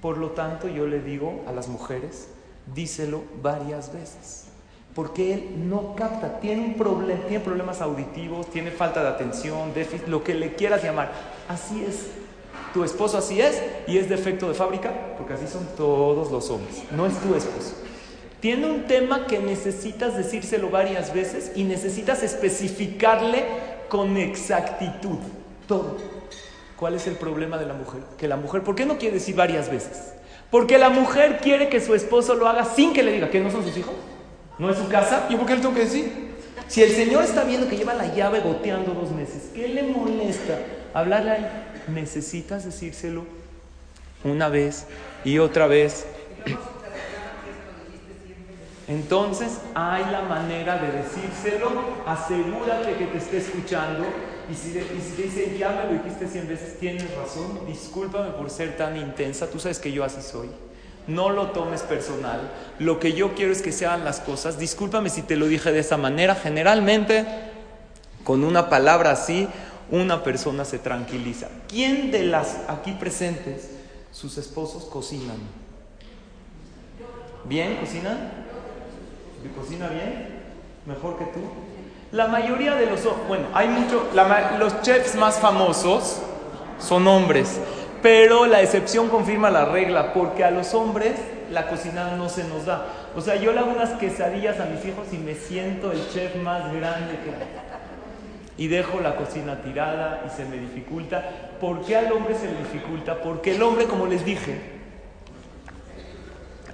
Por lo tanto, yo le digo a las mujeres, díselo varias veces porque él no capta, tiene un tiene problemas auditivos, tiene falta de atención, déficit, lo que le quieras llamar. Así es. Tu esposo así es y es defecto de fábrica, porque así son todos los hombres. No es tu esposo. Tiene un tema que necesitas decírselo varias veces y necesitas especificarle con exactitud todo. ¿Cuál es el problema de la mujer? Que la mujer, ¿por qué no quiere decir varias veces? Porque la mujer quiere que su esposo lo haga sin que le diga que no son sus hijos. ¿No es su casa? ¿Y por qué le tengo que decir? Si el Señor está viendo que lleva la llave goteando dos meses, ¿qué le molesta hablarle ahí? Necesitas decírselo una vez y otra vez. Entonces hay la manera de decírselo, asegúrate que te esté escuchando y si, si te dice, ya me lo dijiste cien veces, tienes razón, discúlpame por ser tan intensa, tú sabes que yo así soy. No lo tomes personal. Lo que yo quiero es que sean las cosas. Discúlpame si te lo dije de esa manera. Generalmente, con una palabra así, una persona se tranquiliza. ¿Quién de las aquí presentes, sus esposos cocinan? ¿Bien? ¿Cocinan? ¿Cocina bien? ¿Mejor que tú? La mayoría de los... Bueno, hay mucho... los chefs más famosos son hombres. Pero la excepción confirma la regla, porque a los hombres la cocina no se nos da. O sea, yo le hago unas quesadillas a mis hijos y me siento el chef más grande que. Y dejo la cocina tirada y se me dificulta. ¿Por qué al hombre se le dificulta? Porque el hombre, como les dije,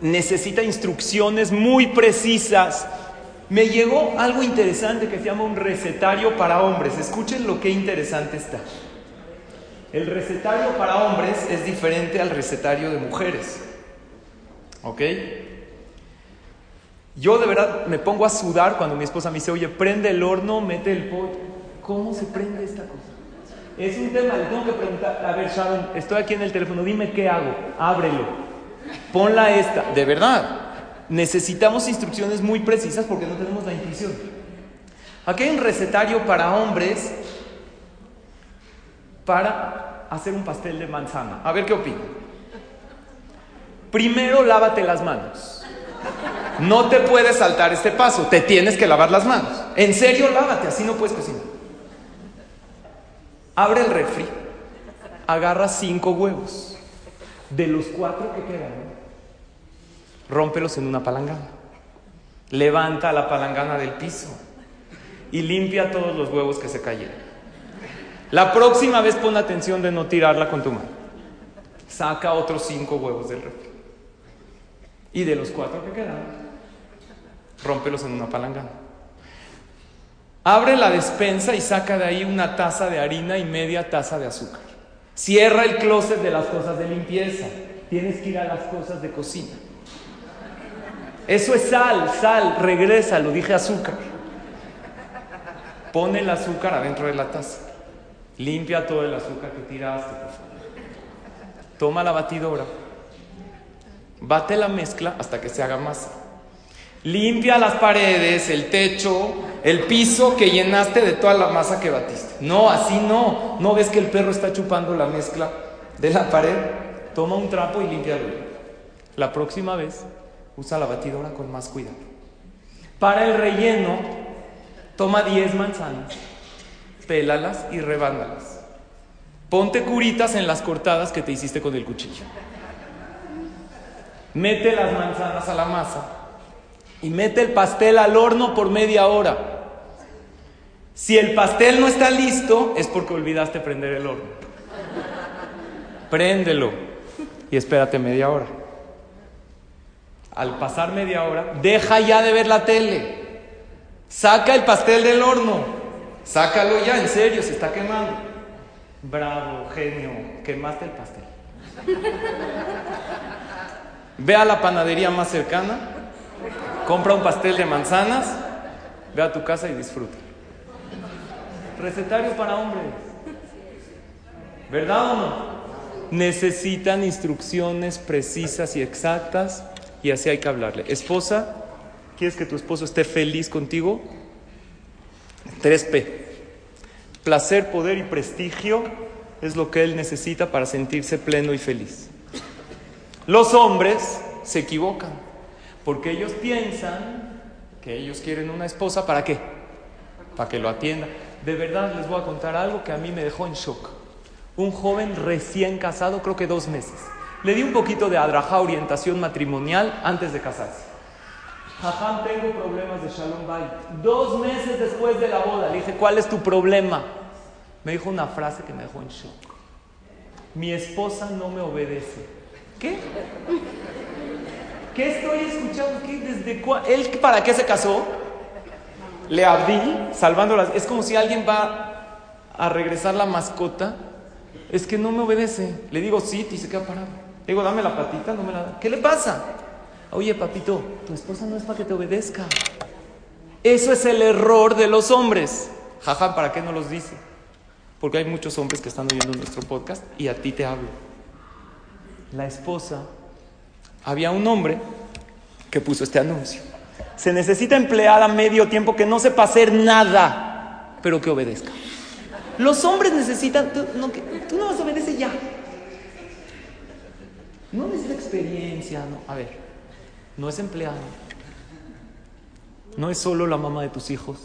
necesita instrucciones muy precisas. Me llegó algo interesante que se llama un recetario para hombres. Escuchen lo que interesante está. El recetario para hombres es diferente al recetario de mujeres. ¿Ok? Yo de verdad me pongo a sudar cuando mi esposa me dice, oye, prende el horno, mete el pollo. ¿Cómo se prende esta cosa? Es un tema, le tengo que preguntar, a ver, Sharon, estoy aquí en el teléfono, dime qué hago, ábrelo, ponla esta, de verdad. Necesitamos instrucciones muy precisas porque no tenemos la intuición. Aquí hay un recetario para hombres para hacer un pastel de manzana. A ver qué opina. Primero lávate las manos. No te puedes saltar este paso, te tienes que lavar las manos. En serio, lávate, así no puedes cocinar. Abre el refri, agarra cinco huevos. De los cuatro que quedan, rómpelos en una palangana. Levanta la palangana del piso y limpia todos los huevos que se cayeron. La próxima vez pon atención de no tirarla con tu mano. Saca otros cinco huevos del refri. Y de los cuatro que quedan, rómpelos en una palangana. Abre la despensa y saca de ahí una taza de harina y media taza de azúcar. Cierra el closet de las cosas de limpieza. Tienes que ir a las cosas de cocina. Eso es sal, sal, regresa, lo dije azúcar. Pone el azúcar adentro de la taza. Limpia todo el azúcar que tiraste, por favor. Toma la batidora. Bate la mezcla hasta que se haga masa. Limpia las paredes, el techo, el piso que llenaste de toda la masa que batiste. No, así no. ¿No ves que el perro está chupando la mezcla de la pared? Toma un trapo y límpialo. La próxima vez, usa la batidora con más cuidado. Para el relleno, toma 10 manzanas pélalas y rebánalas. Ponte curitas en las cortadas que te hiciste con el cuchillo. Mete las manzanas a la masa y mete el pastel al horno por media hora. Si el pastel no está listo, es porque olvidaste prender el horno. préndelo y espérate media hora. Al pasar media hora, deja ya de ver la tele. Saca el pastel del horno. Sácalo ya, en serio, se está quemando. Bravo, genio, quemaste el pastel. Ve a la panadería más cercana, compra un pastel de manzanas, ve a tu casa y disfruta. Recetario para hombres. ¿Verdad o no? Necesitan instrucciones precisas y exactas y así hay que hablarle. Esposa, ¿quieres que tu esposo esté feliz contigo? 3P. Placer, poder y prestigio es lo que él necesita para sentirse pleno y feliz. Los hombres se equivocan porque ellos piensan que ellos quieren una esposa para qué? Para que lo atienda. De verdad les voy a contar algo que a mí me dejó en shock. Un joven recién casado, creo que dos meses. Le di un poquito de adraja orientación matrimonial antes de casarse. Jajam, tengo problemas de Shalom Bay. Dos meses después de la boda, le dije, ¿cuál es tu problema? Me dijo una frase que me dejó en shock. Mi esposa no me obedece. ¿Qué? ¿Qué estoy escuchando? ¿Qué? ¿Desde cuándo? ¿Él para qué se casó? Le abdí, salvando las... Es como si alguien va a regresar la mascota. Es que no me obedece. Le digo sí y se queda parado. Digo, dame la patita, no me la da. ¿Qué le pasa? Oye, papito, tu esposa no es para que te obedezca. Eso es el error de los hombres. Jaja, ¿para qué no los dice? Porque hay muchos hombres que están oyendo nuestro podcast y a ti te hablo. La esposa, había un hombre que puso este anuncio. Se necesita empleada medio tiempo que no sepa hacer nada, pero que obedezca. Los hombres necesitan, tú no, tú no vas a obedecer ya. No necesita experiencia, no. A ver, no es empleado. No es solo la mamá de tus hijos.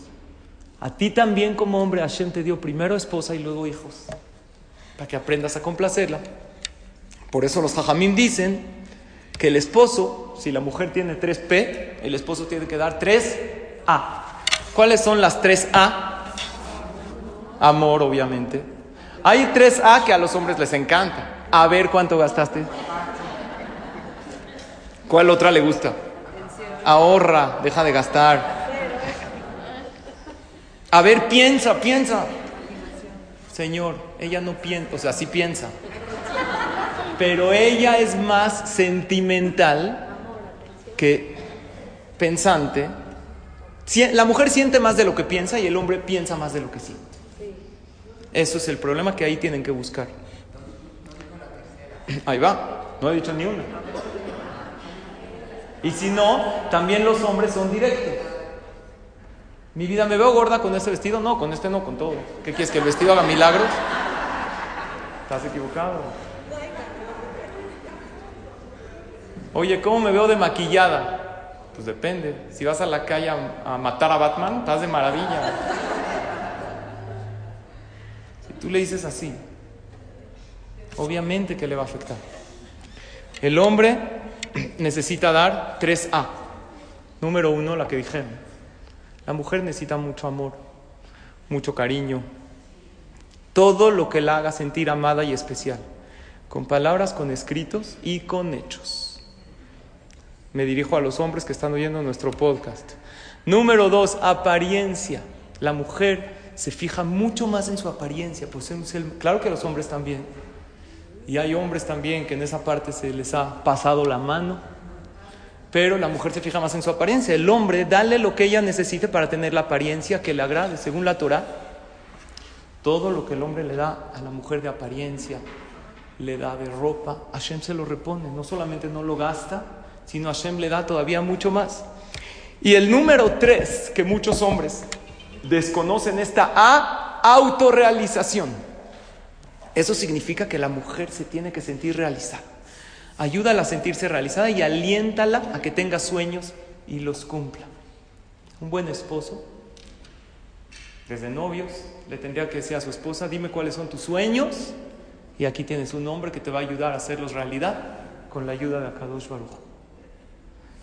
A ti también como hombre Hashem te dio primero esposa y luego hijos. Para que aprendas a complacerla. Por eso los hajamim dicen que el esposo, si la mujer tiene 3P, el esposo tiene que dar 3A. ¿Cuáles son las 3A? Amor, obviamente. Hay 3A que a los hombres les encanta. A ver cuánto gastaste. ¿Cuál otra le gusta? Ahorra, deja de gastar. A ver, piensa, piensa. Señor, ella no piensa, o sea, sí piensa. Pero ella es más sentimental que pensante. La mujer siente más de lo que piensa y el hombre piensa más de lo que siente. Eso es el problema que ahí tienen que buscar. Ahí va, no he dicho ni una. Y si no, también los hombres son directos. Mi vida, ¿me veo gorda con este vestido? No, con este no, con todo. ¿Qué quieres? ¿Que el vestido haga milagros? Estás equivocado. Oye, ¿cómo me veo de maquillada? Pues depende. Si vas a la calle a, a matar a Batman, estás de maravilla. Si tú le dices así, obviamente que le va a afectar. El hombre necesita dar 3A. Número uno, la que dijeron. La mujer necesita mucho amor, mucho cariño, todo lo que la haga sentir amada y especial, con palabras, con escritos y con hechos. Me dirijo a los hombres que están oyendo nuestro podcast. Número dos, apariencia. La mujer se fija mucho más en su apariencia, pues claro que los hombres también. Y hay hombres también que en esa parte se les ha pasado la mano. Pero la mujer se fija más en su apariencia. El hombre, dale lo que ella necesite para tener la apariencia que le agrade. Según la Torah, todo lo que el hombre le da a la mujer de apariencia, le da de ropa, Hashem se lo repone. No solamente no lo gasta, sino Hashem le da todavía mucho más. Y el número tres, que muchos hombres desconocen esta A, autorrealización. Eso significa que la mujer se tiene que sentir realizada. Ayúdala a sentirse realizada y aliéntala a que tenga sueños y los cumpla. Un buen esposo, desde novios, le tendría que decir a su esposa, dime cuáles son tus sueños y aquí tienes un hombre que te va a ayudar a hacerlos realidad con la ayuda de Akadosh Baruch.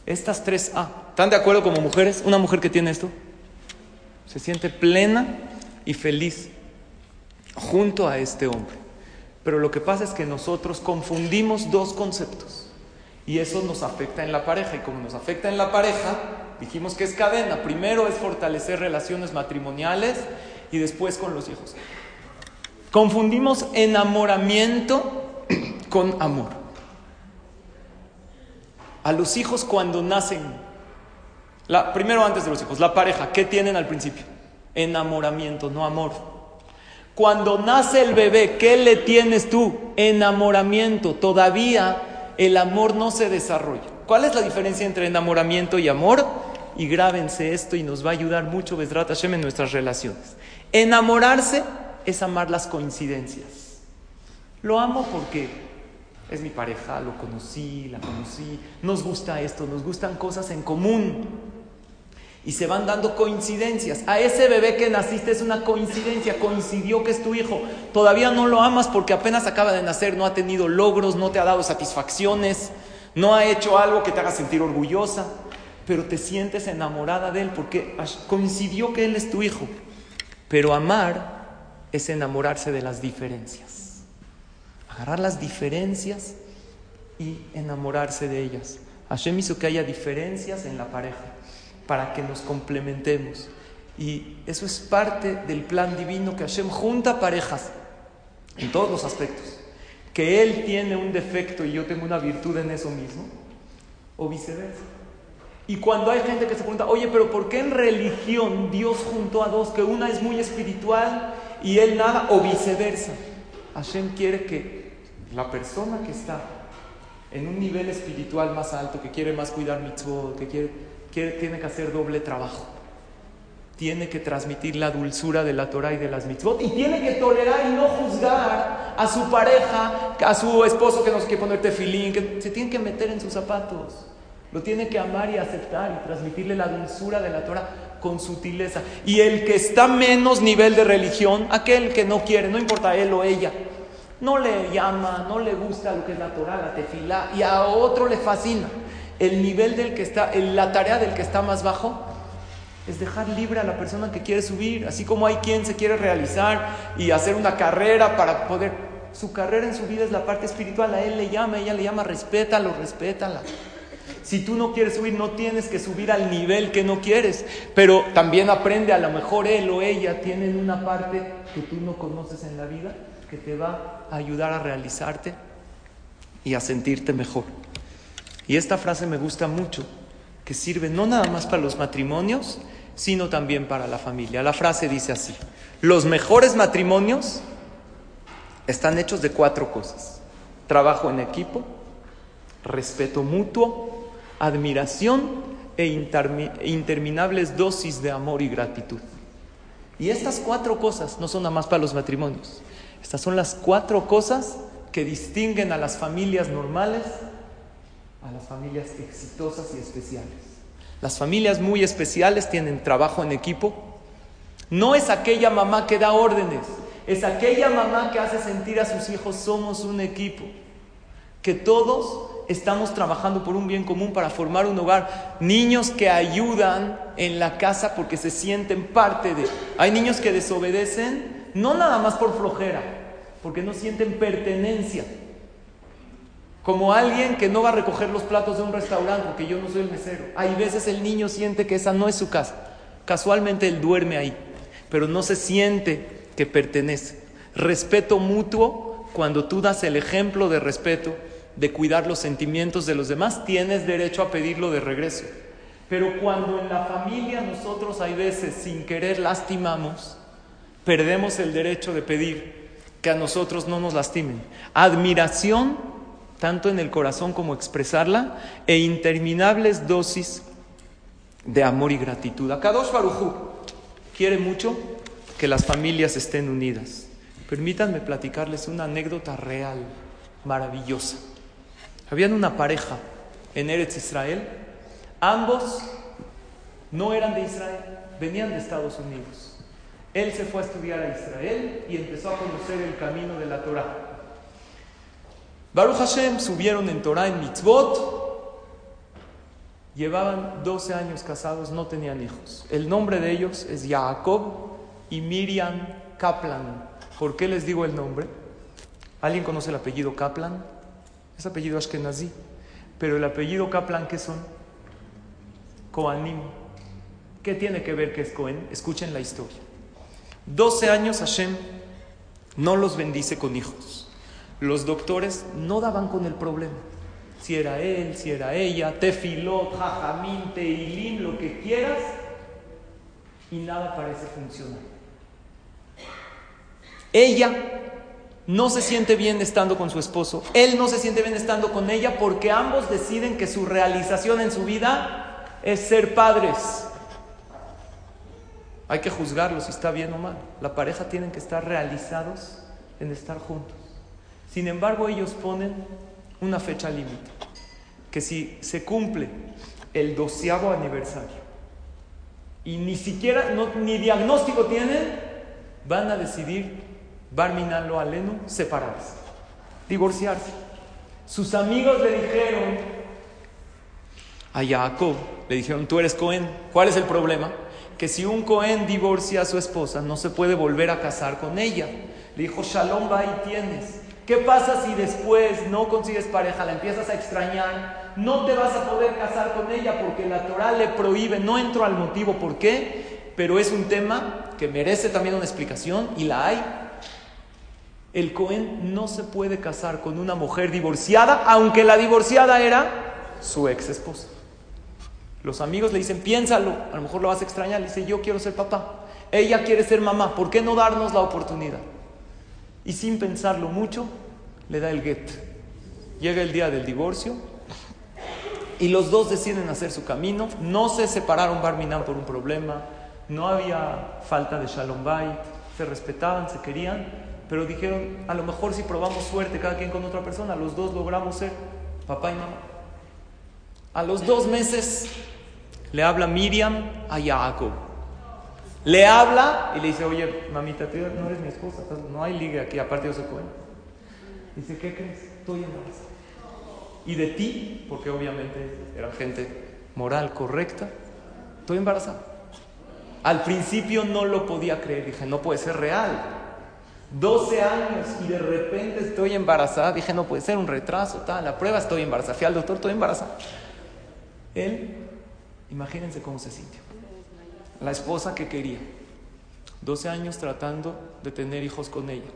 Estas tres A, ¿están de acuerdo como mujeres? Una mujer que tiene esto se siente plena y feliz junto a este hombre. Pero lo que pasa es que nosotros confundimos dos conceptos y eso nos afecta en la pareja. Y como nos afecta en la pareja, dijimos que es cadena. Primero es fortalecer relaciones matrimoniales y después con los hijos. Confundimos enamoramiento con amor. A los hijos cuando nacen, la, primero antes de los hijos, la pareja, ¿qué tienen al principio? Enamoramiento, no amor. Cuando nace el bebé, ¿qué le tienes tú? Enamoramiento. Todavía el amor no se desarrolla. ¿Cuál es la diferencia entre enamoramiento y amor? Y grábense esto y nos va a ayudar mucho Besrat Hashem en nuestras relaciones. Enamorarse es amar las coincidencias. Lo amo porque es mi pareja, lo conocí, la conocí, nos gusta esto, nos gustan cosas en común. Y se van dando coincidencias. A ese bebé que naciste es una coincidencia, coincidió que es tu hijo. Todavía no lo amas porque apenas acaba de nacer, no ha tenido logros, no te ha dado satisfacciones, no ha hecho algo que te haga sentir orgullosa, pero te sientes enamorada de él porque coincidió que él es tu hijo. Pero amar es enamorarse de las diferencias. Agarrar las diferencias y enamorarse de ellas. Hashem hizo que haya diferencias en la pareja para que nos complementemos. Y eso es parte del plan divino que Hashem junta parejas en todos los aspectos. Que Él tiene un defecto y yo tengo una virtud en eso mismo, o viceversa. Y cuando hay gente que se pregunta, oye, pero ¿por qué en religión Dios juntó a dos, que una es muy espiritual y él nada, o viceversa? Hashem quiere que la persona que está en un nivel espiritual más alto, que quiere más cuidar mitzvot, que quiere, tiene que hacer doble trabajo. Tiene que transmitir la dulzura de la Torah y de las mitzvot. Y tiene que tolerar y no juzgar a su pareja, a su esposo que no quiere poner tefilín, que se tiene que meter en sus zapatos. Lo tiene que amar y aceptar y transmitirle la dulzura de la Torah con sutileza. Y el que está menos nivel de religión, aquel que no quiere, no importa él o ella, no le llama, no le gusta lo que es la Torah, la tefilá, y a otro le fascina. El nivel del que está, la tarea del que está más bajo es dejar libre a la persona que quiere subir, así como hay quien se quiere realizar y hacer una carrera para poder. Su carrera en su vida es la parte espiritual, a él le llama, ella le llama, respétalo, respétala. Si tú no quieres subir, no tienes que subir al nivel que no quieres, pero también aprende, a lo mejor él o ella tienen una parte que tú no conoces en la vida que te va a ayudar a realizarte y a sentirte mejor. Y esta frase me gusta mucho, que sirve no nada más para los matrimonios, sino también para la familia. La frase dice así, los mejores matrimonios están hechos de cuatro cosas. Trabajo en equipo, respeto mutuo, admiración e interminables dosis de amor y gratitud. Y estas cuatro cosas no son nada más para los matrimonios. Estas son las cuatro cosas que distinguen a las familias normales a las familias exitosas y especiales. Las familias muy especiales tienen trabajo en equipo. No es aquella mamá que da órdenes, es aquella mamá que hace sentir a sus hijos somos un equipo, que todos estamos trabajando por un bien común para formar un hogar. Niños que ayudan en la casa porque se sienten parte de... Hay niños que desobedecen no nada más por flojera, porque no sienten pertenencia. Como alguien que no va a recoger los platos de un restaurante porque yo no soy el mesero. Hay veces el niño siente que esa no es su casa. Casualmente él duerme ahí, pero no se siente que pertenece. Respeto mutuo, cuando tú das el ejemplo de respeto, de cuidar los sentimientos de los demás, tienes derecho a pedirlo de regreso. Pero cuando en la familia nosotros hay veces sin querer lastimamos, perdemos el derecho de pedir que a nosotros no nos lastimen. Admiración, tanto en el corazón como expresarla, e interminables dosis de amor y gratitud. Akadosh Barujú quiere mucho que las familias estén unidas. Permítanme platicarles una anécdota real, maravillosa. Habían una pareja en Eretz Israel, ambos no eran de Israel, venían de Estados Unidos. Él se fue a estudiar a Israel y empezó a conocer el camino de la Torah. Baruch Hashem subieron en Torah en mitzvot, llevaban 12 años casados, no tenían hijos. El nombre de ellos es Jacob y Miriam Kaplan. ¿Por qué les digo el nombre? ¿Alguien conoce el apellido Kaplan? Es apellido Ashkenazi. Pero el apellido Kaplan, ¿qué son? Koanim. ¿Qué tiene que ver que es Cohen? Escuchen la historia. 12 años Hashem no los bendice con hijos. Los doctores no daban con el problema. Si era él, si era ella, tefilot, jajamín, teilim, lo que quieras, y nada parece funcionar. Ella no se siente bien estando con su esposo, él no se siente bien estando con ella porque ambos deciden que su realización en su vida es ser padres. Hay que juzgarlo si está bien o mal. La pareja tienen que estar realizados en estar juntos. Sin embargo, ellos ponen una fecha límite, que si se cumple el doceavo aniversario y ni siquiera, ni diagnóstico tienen, van a decidir, Barminalo Alenu, separarse, divorciarse. Sus amigos le dijeron a Jacob, le dijeron, tú eres Cohen, ¿cuál es el problema? Que si un Cohen divorcia a su esposa, no se puede volver a casar con ella. Le dijo, Shalom, va y tienes. ¿Qué pasa si después no consigues pareja, la empiezas a extrañar? No te vas a poder casar con ella porque la Torah le prohíbe. No entro al motivo por qué, pero es un tema que merece también una explicación y la hay. El Cohen no se puede casar con una mujer divorciada, aunque la divorciada era su ex esposa. Los amigos le dicen, piénsalo, a lo mejor lo vas a extrañar. Le dice, yo quiero ser papá. Ella quiere ser mamá, ¿por qué no darnos la oportunidad? Y sin pensarlo mucho le da el get. Llega el día del divorcio y los dos deciden hacer su camino. No se separaron Barminan por un problema, no había falta de Shalom se respetaban, se querían, pero dijeron, a lo mejor si probamos suerte cada quien con otra persona, los dos logramos ser papá y mamá. A los dos meses le habla Miriam a Jacob le habla y le dice, oye, mamita, tú no eres mi esposa, no hay liga aquí, aparte yo soy Cohen. Dice, ¿qué crees? Estoy embarazada. Y de ti, porque obviamente era gente moral, correcta, estoy embarazada. Al principio no lo podía creer, dije, no puede ser real. 12 años y de repente estoy embarazada, dije, no puede ser un retraso, tal, la prueba estoy embarazada. Fui al doctor, estoy embarazada. Él, imagínense cómo se sintió la esposa que quería. 12 años tratando de tener hijos con ella.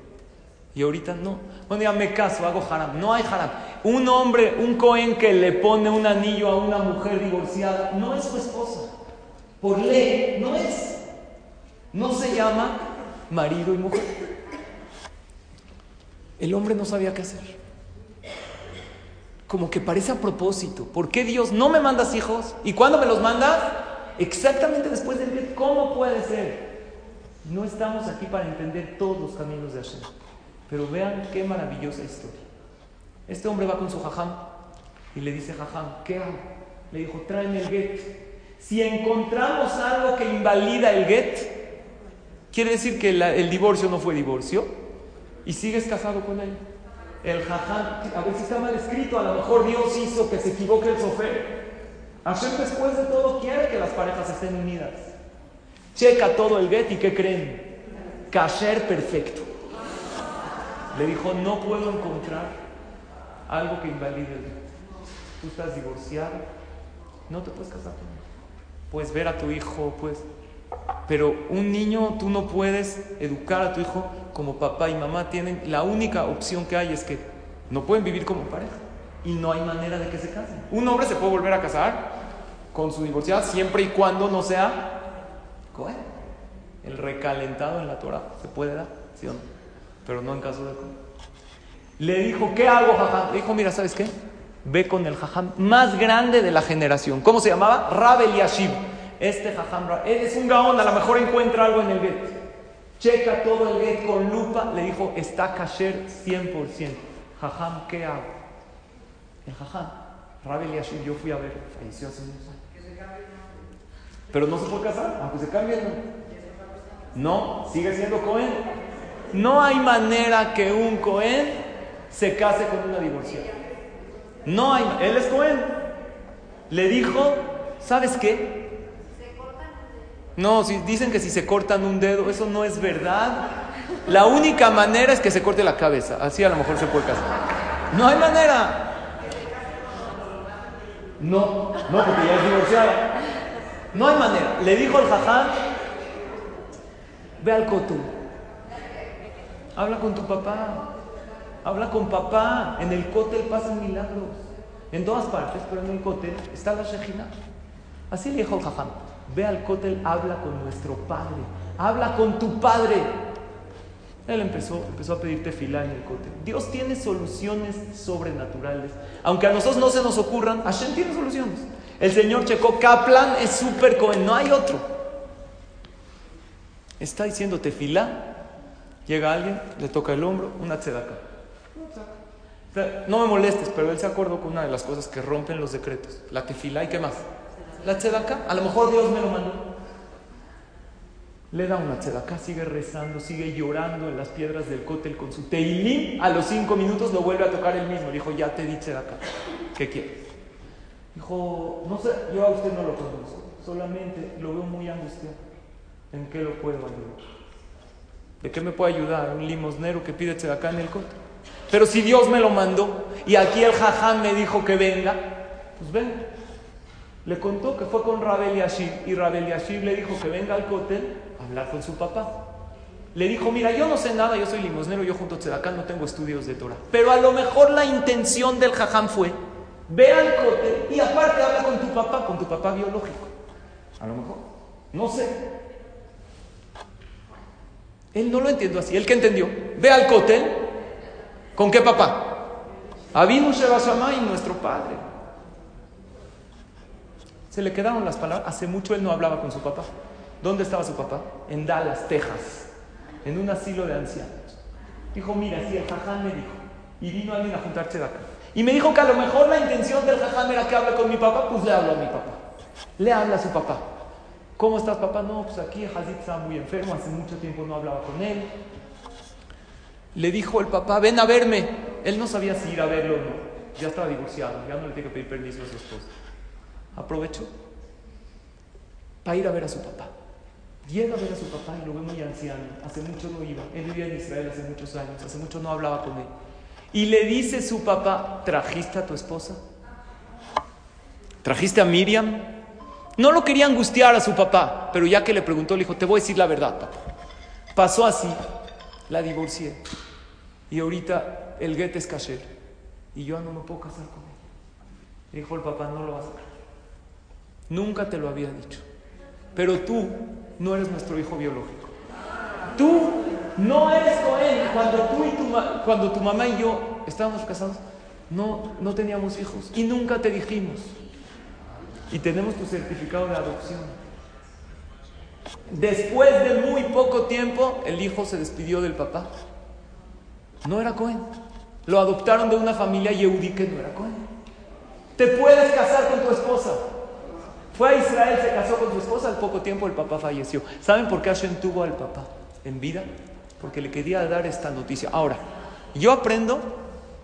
Y ahorita no. Bueno, ya me caso, hago haram. No hay haram. Un hombre, un cohen que le pone un anillo a una mujer divorciada, no es su esposa. Por ley, no es. No se llama marido y mujer. El hombre no sabía qué hacer. Como que parece a propósito. ¿Por qué Dios no me mandas hijos? ¿Y cuándo me los mandas? Exactamente después del get, ¿cómo puede ser? No estamos aquí para entender todos los caminos de Hashem. Pero vean qué maravillosa historia. Este hombre va con su jajam y le dice, jajam, ¿qué hago? Le dijo, tráeme el get. Si encontramos algo que invalida el get, quiere decir que el divorcio no fue divorcio y sigues casado con él. El jajam, a ver si está mal escrito, a lo mejor Dios hizo que se equivoque el sofer. Hashem después de todo quiere que las parejas estén unidas. Checa todo el get y ¿qué creen? Kasher perfecto. Le dijo, no puedo encontrar algo que invalide el get. Tú estás divorciado, no te puedes casar con él. Puedes ver a tu hijo, pues. Pero un niño, tú no puedes educar a tu hijo como papá y mamá tienen. La única opción que hay es que no pueden vivir como pareja y no hay manera de que se casen. Un hombre se puede volver a casar con su divorciada siempre y cuando no sea Cohen. El recalentado en la Torah se puede dar, ¿sí o no? Pero no en caso de Cohen. Le dijo, ¿qué hago, jajam? Le dijo, mira, ¿sabes qué? Ve con el jajam más grande de la generación. ¿Cómo se llamaba? Rabel Yashib. Este jajam, es un gaón, a lo mejor encuentra algo en el get. Checa todo el get con lupa. Le dijo, está kasher 100%. Jajam, ¿qué hago? El jajam, Rabbi yo fui a ver, falleció hace unos años. Pero no se puede casar, aunque se cambie. No, sigue siendo Cohen. No hay manera que un Cohen se case con una divorciada. No hay, él es Cohen. Le dijo, ¿sabes qué? No, si dicen que si se cortan un dedo, eso no es verdad. La única manera es que se corte la cabeza. Así a lo mejor se puede casar. No hay manera. No, no, porque ya es divorciada. No hay manera. Le dijo el jaján, ve al coto. Habla con tu papá. Habla con papá. En el cótel pasan milagros. En todas partes, pero en el cótel está la Shejina. Así le dijo el jaján. Ve al cótel, habla con nuestro padre. Habla con tu padre. Él empezó, empezó a pedir tefilá en el cótel. Dios tiene soluciones sobrenaturales. Aunque a nosotros no se nos ocurran, Hashem tiene soluciones. El Señor checó, Kaplan es súper cohen, no hay otro. Está diciendo tefilá. Llega alguien, le toca el hombro, una tzedaka. No me molestes, pero él se acordó con una de las cosas que rompen los decretos. La tefilá y qué más. La tzedaka. A lo mejor Dios me lo mandó. Le da una tzedaka, sigue rezando, sigue llorando en las piedras del cótel con su teilim. A los cinco minutos lo vuelve a tocar él mismo. Dijo, ya te di tzedaka. ¿Qué quieres? Dijo, no sé, yo a usted no lo conozco. Solamente lo veo muy angustiado. ¿En qué lo puedo ayudar? ¿De qué me puede ayudar un limosnero que pide tzedakah en el cótel? Pero si Dios me lo mandó y aquí el jaján me dijo que venga, pues venga. Le contó que fue con Rabel Yashib y Rabel Yashib le dijo que venga al cótel hablar con su papá. Le dijo, mira, yo no sé nada, yo soy limosnero, yo junto a Tzedakah no tengo estudios de Torah. Pero a lo mejor la intención del jaján fue, ve al cótel y aparte habla con tu papá, con tu papá biológico. A lo mejor. No sé. Él no lo entendió así. ¿Él qué entendió? Ve al cótel. ¿Con qué papá? Avinu Sheba y nuestro padre. Se le quedaron las palabras. Hace mucho él no hablaba con su papá. ¿Dónde estaba su papá? En Dallas, Texas, en un asilo de ancianos. Dijo, mira, si el jaján me dijo, y vino alguien a juntarse de acá. Y me dijo que a lo mejor la intención del jaján era que hable con mi papá, pues le hablo a mi papá. Le habla a su papá. ¿Cómo estás, papá? No, pues aquí Hazit estaba muy enfermo, hace mucho tiempo no hablaba con él. Le dijo el papá, ven a verme. Él no sabía si ir a verlo o no. Ya estaba divorciado, ya no le tiene que pedir permiso a su esposa. Aprovechó para ir a ver a su papá. Llega a ver a su papá y lo ve muy anciano. Hace mucho no iba. Él vivía en Israel hace muchos años. Hace mucho no hablaba con él. Y le dice su papá, ¿trajiste a tu esposa? ¿Trajiste a Miriam? No lo quería angustiar a su papá, pero ya que le preguntó, le dijo, te voy a decir la verdad, papá. Pasó así, la divorcié. Y ahorita el guete es kasher. Y yo no me puedo casar con él. dijo el papá, no lo vas a creer. Nunca te lo había dicho. Pero tú no eres nuestro hijo biológico. Tú no eres Cohen. Cuando tú y tu, cuando tu mamá y yo estábamos casados, no, no teníamos hijos. Y nunca te dijimos y tenemos tu certificado de adopción. Después de muy poco tiempo, el hijo se despidió del papá. No era Cohen. Lo adoptaron de una familia yehudí que no era Cohen. Te puedes casar con tu esposa. Fue a Israel, se casó con su esposa, al poco tiempo el papá falleció. ¿Saben por qué Hashem tuvo al papá en vida? Porque le quería dar esta noticia. Ahora, yo aprendo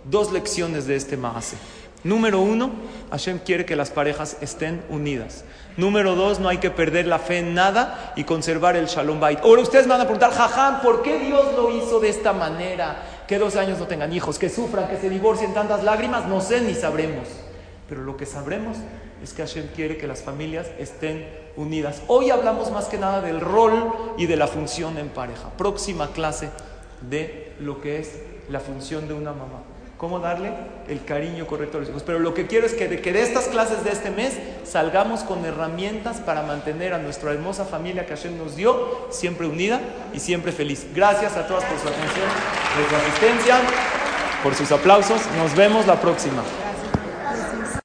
dos lecciones de este maase. Número uno, Hashem quiere que las parejas estén unidas. Número dos, no hay que perder la fe en nada y conservar el shalom bait. Ahora ustedes me van a preguntar, jajam, ¿por qué Dios lo hizo de esta manera? Que dos años no tengan hijos, que sufran, que se divorcien tantas lágrimas, no sé ni sabremos. Pero lo que sabremos es que Hashem quiere que las familias estén unidas. Hoy hablamos más que nada del rol y de la función en pareja. Próxima clase de lo que es la función de una mamá cómo darle el cariño correcto a los hijos. Pero lo que quiero es que de, estas clases de este mes salgamos con herramientas para mantener a nuestra hermosa familia que Hashem nos dio siempre unida y siempre feliz. Gracias a todas por su atención, por su asistencia, por sus aplausos. Nos vemos la próxima.